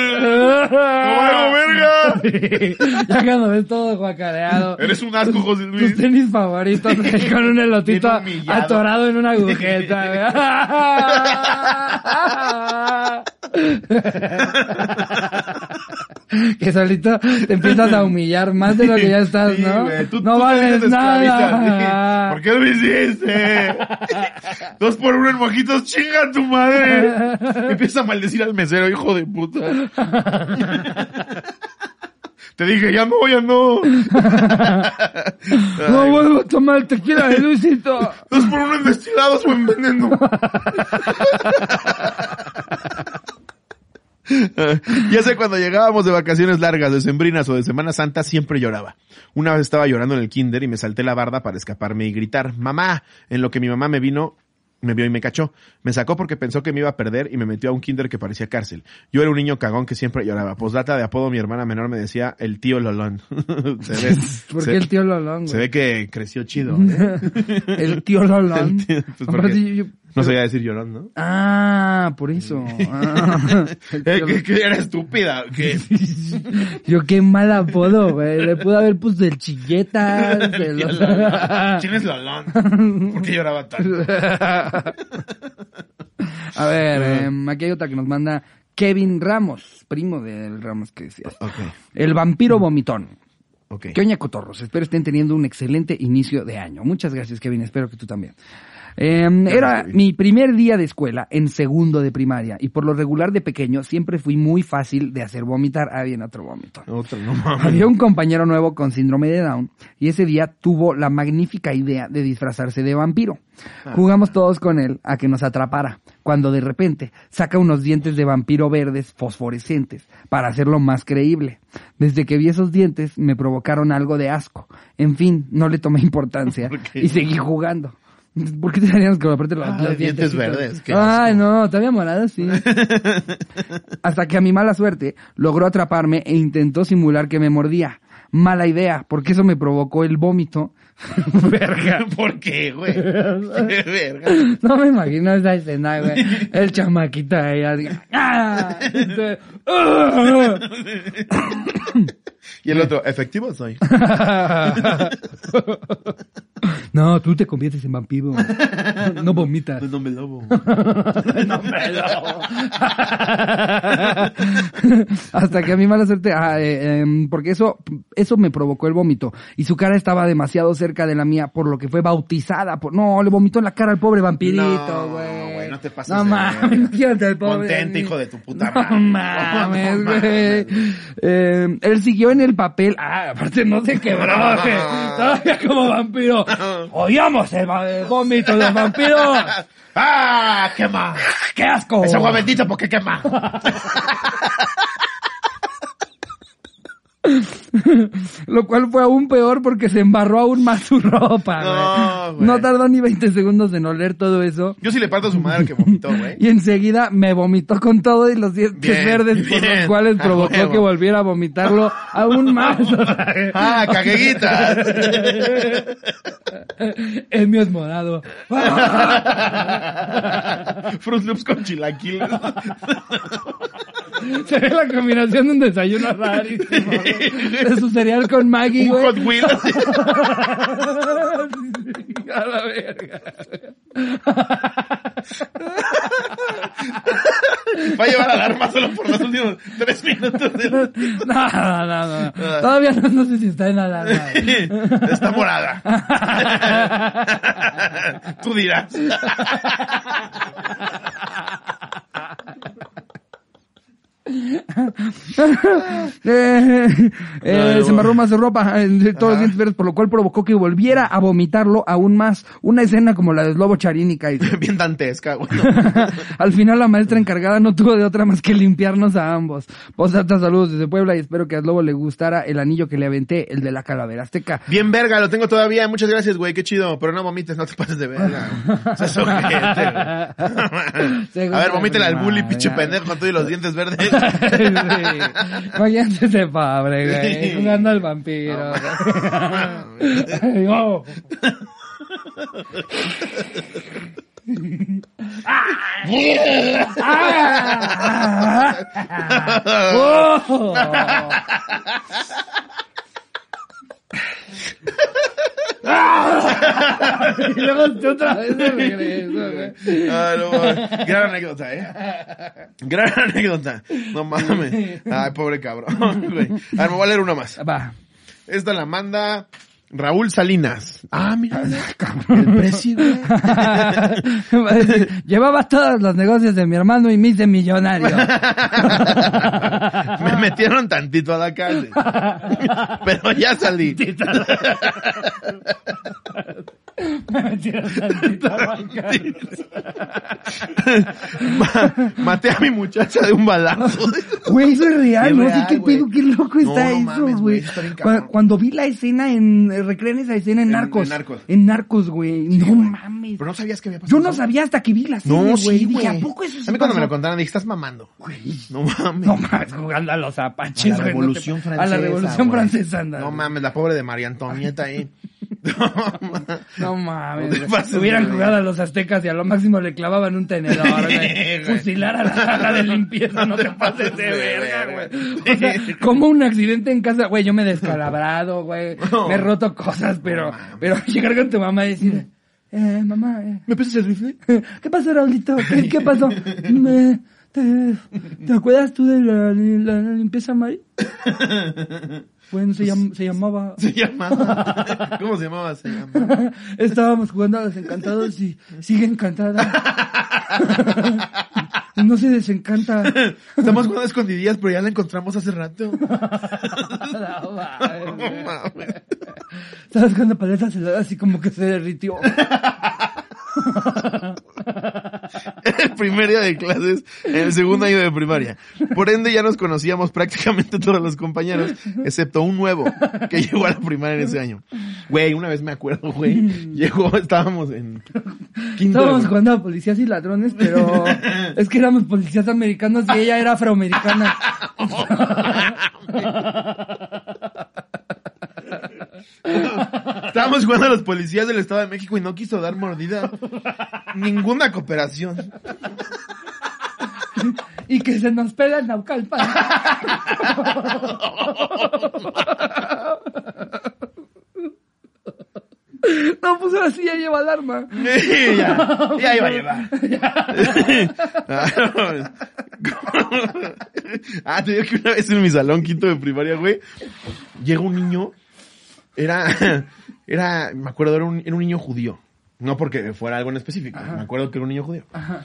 verga! ya cuando ves todo guacareado. Eres un asco, José Tus Luis. tenis favoritos con un elotito atorado en una agujeta. güey. que solito te empiezas a humillar más de lo que ya estás, Sí, ¿no? tú- no tú vales nada. ¿Por qué lo hiciste? Dos por uno en mojitos, chinga tu madre. Empieza a maldecir al mesero, hijo de puta. Te dije, ya no, ya no. No Ay, vuelvo a tomar tequila de Luisito. Dos por uno en destilados o en veneno. ya sé, cuando llegábamos de vacaciones largas, de sembrinas o de Semana Santa, siempre lloraba. Una vez estaba llorando en el kinder y me salté la barda para escaparme y gritar, mamá, en lo que mi mamá me vino, me vio y me cachó. Me sacó porque pensó que me iba a perder y me metió a un kinder que parecía cárcel. Yo era un niño cagón que siempre lloraba. Posdata de apodo mi hermana menor me decía el tío Lolón. se ve, ¿Por se- qué el tío Lolón, se ve que creció chido. ¿eh? El tío Lolón. El tío, pues, Aparte, yo- No sabía decir llorón, ¿no? Ah, por eso. Ah. Eh, que, que era estúpida. Yo qué mal apodo, güey. Le pude haber puesto el chilletas. el- ¿Quién es Lolón? ¿Por qué lloraba tanto? A ver, em, aquí hay otra que nos manda Kevin Ramos, primo del Ramos que decías. Ok, El vampiro vomitón. ¿Qué oña, cotorros? Espero estén teniendo un excelente inicio de año. Muchas gracias, Kevin. Espero que tú también. Eh, era mi primer día de escuela en segundo de primaria y por lo regular de pequeño siempre fui muy fácil de hacer vomitar. Ah, bien, otro vómito. Otro, no mames. Había un compañero nuevo con síndrome de Down y ese día tuvo la magnífica idea de disfrazarse de vampiro. Jugamos todos con él a que nos atrapara, cuando de repente saca unos dientes de vampiro verdes fosforescentes para hacerlo más creíble. Desde que vi esos dientes me provocaron algo de asco. En fin, no le tomé importancia y seguí jugando. ¿Por qué te daríamos que aparte los, Ah, los dientes dientecitos? verdes, qué Ay, asco. no, todavía morado, sí. Hasta que a mi mala suerte logró atraparme e intentó simular que me mordía. Mala idea, porque eso me provocó el vómito. Verga. ¿Por qué, güey? Verga. No me imagino esa escena, güey. El chamaquito ahí así. ¡Ah! Y el otro, efectivo soy. No, tú te conviertes en vampiro. No vomitas. No me lobo. No me lo- Hasta que a mi mala suerte, ah, eh, em, porque eso, eso me provocó el vómito. Y su cara estaba demasiado cerca de la mía, por lo que fue bautizada. Por, no, le vomitó en la cara al pobre vampirito, No, güey. güey, no te pases No de mames, verga. imagínate al pobre. Contente, hijo de tu puta No madre. mames, No güey. mames. Eh, él siguió en el papel. Ah, aparte no se quebró, güey. Todavía como vampiro. Odiamos el, vómito del vampiro. ¡Ah! ¡Quema! ¡Qué asco! Esa agua bendita porque quema. Lo cual fue aún peor porque se embarró aún más su ropa, güey. No, güey. No tardó ni 20 segundos en oler todo eso. Yo sí le parto a su madre que vomitó, güey. Y enseguida me vomitó con todo y los dientes Bien, verdes por bien. los cuales A provocó huevo. que volviera a vomitarlo aún más. O sea, ¡Ah, cagueguitas! El mío es morado. Fruit Loops con chilaquiles. Se ve la combinación de un desayuno rarísimo. De su cereal con Maggie, güey. Hot Wheels. A la verga. Va a llevar alarma solo por los últimos tres minutos. del- No, no, no, no. Todavía no, no sé si está en alarma. Está morada. Tú dirás. Eh, eh, se me más su ropa, eh, todos los dientes verdes, por lo cual provocó que volviera a vomitarlo aún más. Una escena como la de Slobo Charín y Kaiser. Bien dantesca, güey. Al final la maestra encargada no tuvo de otra más que limpiarnos a ambos. Posata, saludos desde Puebla y espero que a Slobo le gustara el anillo que le aventé, el de la calavera azteca. Bien verga, lo tengo todavía. Muchas gracias, güey. Qué chido. Pero no vomites, no te pases de verga. A ver, vomítele al bully, pinche pendejo, con tú y los dientes verdes. Sí. Ese pobre, güey, jugando al vampiro. Oh. Ah. Y luego tú otra vez de regreso, güey. Ah, no. Gran anécdota, eh. Gran anécdota. No mames. Ay, pobre cabrón, güey. A ver, me voy a leer una más. Va. Esta la manda Raúl Salinas. Ah, mira. El precio, Llevaba todos los negocios de mi hermano y me hice millonario. Me metieron tantito a la cárcel. Pero ya salí. Me metieron tantito a bancar. Ma- Maté a mi muchacha de un balazo. Güey, eso es real, Es no sé qué pedo, qué loco No, está no eso, güey. Cuando vi la escena en, eh, recrean esa escena en En- Narcos. en Narcos. En Narcos, güey. no mames. Pero no sabías que había pasado. Yo no sabía hasta que vi la No, güey. sí, Dije, güey. ¿a poco eso A mí cuando me lo contaron dije, estás mamando. Güey. No mames. No mames, jugando a los apaches, A la güey, no Revolución te- Francesa. A la Revolución. Francesa, anda. No mames, la pobre de María Antonieta ahí. No mames. No Hubieran jugado a los aztecas y a lo máximo le clavaban un tenedor, güey. Fusilar a la caja de limpieza, no te pases de verga, güey. O sea, como un accidente en casa, güey, yo me he descalabrado, güey. Me he roto cosas, pero, pero llegar con tu mamá y decir, eh, mamá, eh, ¿Me prestas el rifle? ¿Qué pasó, Raulito? ¿Qué, qué pasó? Me- te, ¿Te acuerdas tú de la, la limpieza, Mari? Bueno, se, llam- se llamaba... Se llamaba. ¿Cómo se llamaba? Se llama. Estábamos jugando a los encantados y sigue encantada. No se desencanta. Estamos jugando a escondidillas, pero ya la encontramos hace rato. No mames. Estabas jugando paletas heladas así como que se derritió. el primer día de clases, en el segundo año de primaria. Por ende, ya nos conocíamos prácticamente todos los compañeros, excepto un nuevo que llegó a la primaria en ese año. Güey, una vez me acuerdo, güey, llegó, estábamos en quinto. Estábamos de- jugando a policías y ladrones, pero es que éramos policías americanos y ella era afroamericana. Estábamos jugando a los policías del Estado de México y no quiso dar mordida. Ninguna cooperación. Y que se nos pela en Naucalpan. No, pues ahora sí ya lleva alarma. ya, ya iba a llevar. ah, te digo que una vez en mi salón quinto de primaria, güey, llega un niño, era, era, me acuerdo, era un, era un niño judío. No porque fuera algo en específico, me acuerdo que era un niño judío. Ajá.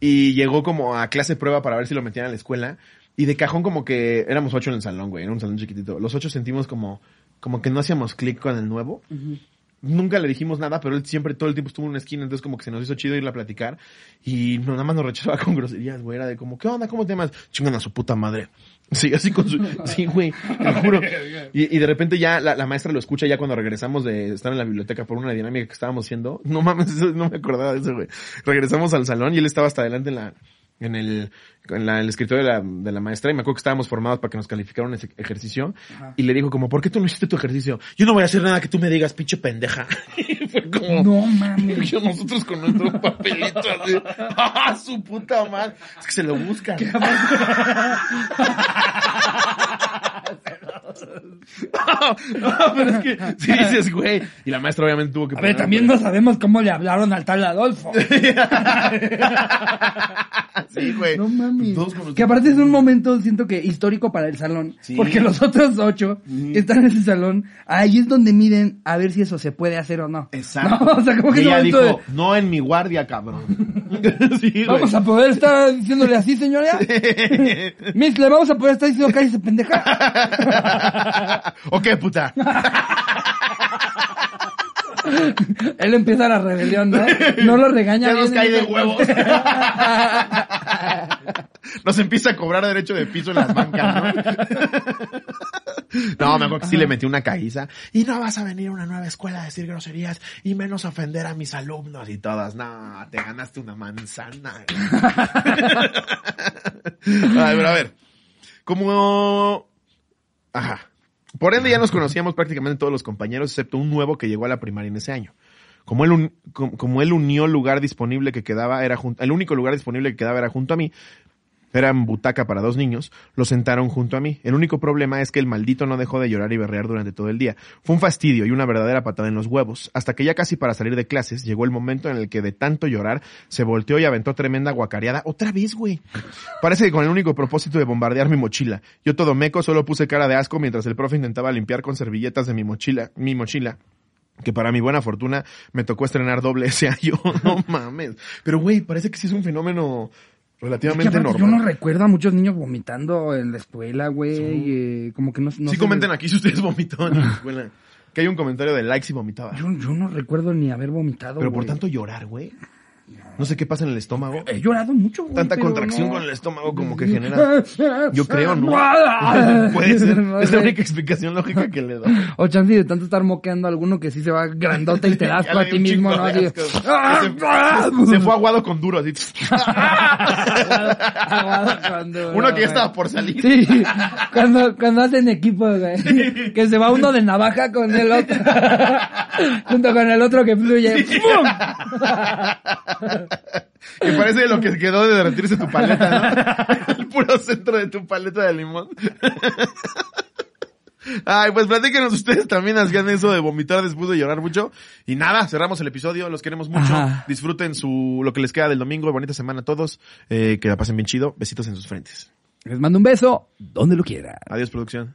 Y llegó como a clase prueba para ver si lo metían a la escuela. Y de cajón como que éramos ocho en el salón, güey, era un salón chiquitito. Los ocho sentimos como, como que no hacíamos clic con el nuevo. Nunca le dijimos nada, pero él siempre todo el tiempo estuvo en una esquina, entonces como que se nos hizo chido ir a platicar. Y no, nada más nos rechazaba con groserías, güey. Era de como, ¿qué onda? ¿Cómo te llamas? Chingan a su puta madre. Sí, así con su... Sí, güey, te lo juro. Y, y de repente ya la, la maestra lo escucha ya cuando regresamos de estar en la biblioteca por una dinámica que estábamos haciendo. No mames, no me acordaba de eso, güey. Regresamos al salón y él estaba hasta adelante en la... En el, en la- el escritorio de la, de la maestra y me acuerdo que estábamos formados para que nos calificaran ese ejercicio y le dijo como, ¿por qué tú no hiciste tu ejercicio? Yo no voy a hacer nada que tú me digas, pinche pendeja. Y fue como, No mames. nosotros con nuestro papelito así, ¡ah, su puta madre! Es que se lo buscan. no, pero es que si dices, güey. Y la maestra obviamente tuvo que A ver, también no sabemos cómo le hablaron al tal Adolfo. sí, güey. No mames. Que aparte es un momento, siento que histórico para el salón. Sí. Porque los otros ocho que están en ese salón, ahí es donde miden a ver si eso se puede hacer o no. Exacto. No, o sea, como que ella dijo, de, no en mi guardia, cabrón. sí, güey. Vamos a poder estar diciéndole así, señora. Miss, le vamos a poder estar diciendo cállese pendeja. ¿O qué, puta? Él empieza la rebelión, ¿no? No lo regaña. Ya nos cae de huevos. Nos empieza a cobrar derecho de piso en las bancas, ¿no? No, me acuerdo que sí le metí una caíza. Y no vas a venir a una nueva escuela a decir groserías y menos ofender a mis alumnos y todas. No, te ganaste una manzana. Ay, pero a ver. Como... Ajá. Por ende ya nos conocíamos prácticamente todos los compañeros, excepto un nuevo que llegó a la primaria en ese año. Como él, unió lugar disponible que quedaba, era junto, el único lugar disponible que quedaba era junto a mí, era en butaca para dos niños, lo sentaron junto a mí. El único problema es que el maldito no dejó de llorar y berrear durante todo el día. Fue un fastidio y una verdadera patada en los huevos, hasta que ya casi para salir de clases llegó el momento en el que de tanto llorar se volteó y aventó tremenda guacareada. Otra vez, güey. Parece que con el único propósito de bombardear mi mochila. Yo todo meco solo puse cara de asco mientras el profe intentaba limpiar con servilletas de mi mochila, mi mochila. Que para mi buena fortuna me tocó estrenar doble ese año. No mames. Pero güey, parece que sí es un fenómeno Que relativamente aparte normal. yo no recuerdo a muchos niños vomitando en la escuela, güey. eh, como que no, no sí comenten les- aquí si ustedes vomitaban en la escuela. Que hay un comentario de likes y vomitaba. Yo, yo no recuerdo ni haber vomitado, Pero por tanto llorar, güey. No sé qué pasa en el estómago. He llorado mucho, güey. Tanta contracción no. con el estómago como que genera. Yo creo, ¿no? Puede ser. No Es la única explicación lógica que le doy. O chance de tanto estar moqueando a alguno que sí se va grandote y te das a ti mismo, ¿no? Así. ¡Ah! Se, se fue aguado con duro, así. Aguado cuando- Uno que ya estaba por salir. Sí, cuando, cuando hacen equipo, güey. Que se va uno de navaja con el otro. Junto con el otro que fluye. ¡Pum! Que parece lo que quedó de derretirse tu paleta, ¿no? El puro centro de tu paleta de limón. Ay, pues platíquenos ustedes también hacían eso de vomitar después de llorar mucho. Y nada, cerramos el episodio, los queremos mucho. Ajá. Disfruten su, lo que les queda del domingo, bonita semana a todos. Eh, que la pasen bien chido. Besitos en sus frentes. Les mando un beso donde lo quiera. Adiós, producción.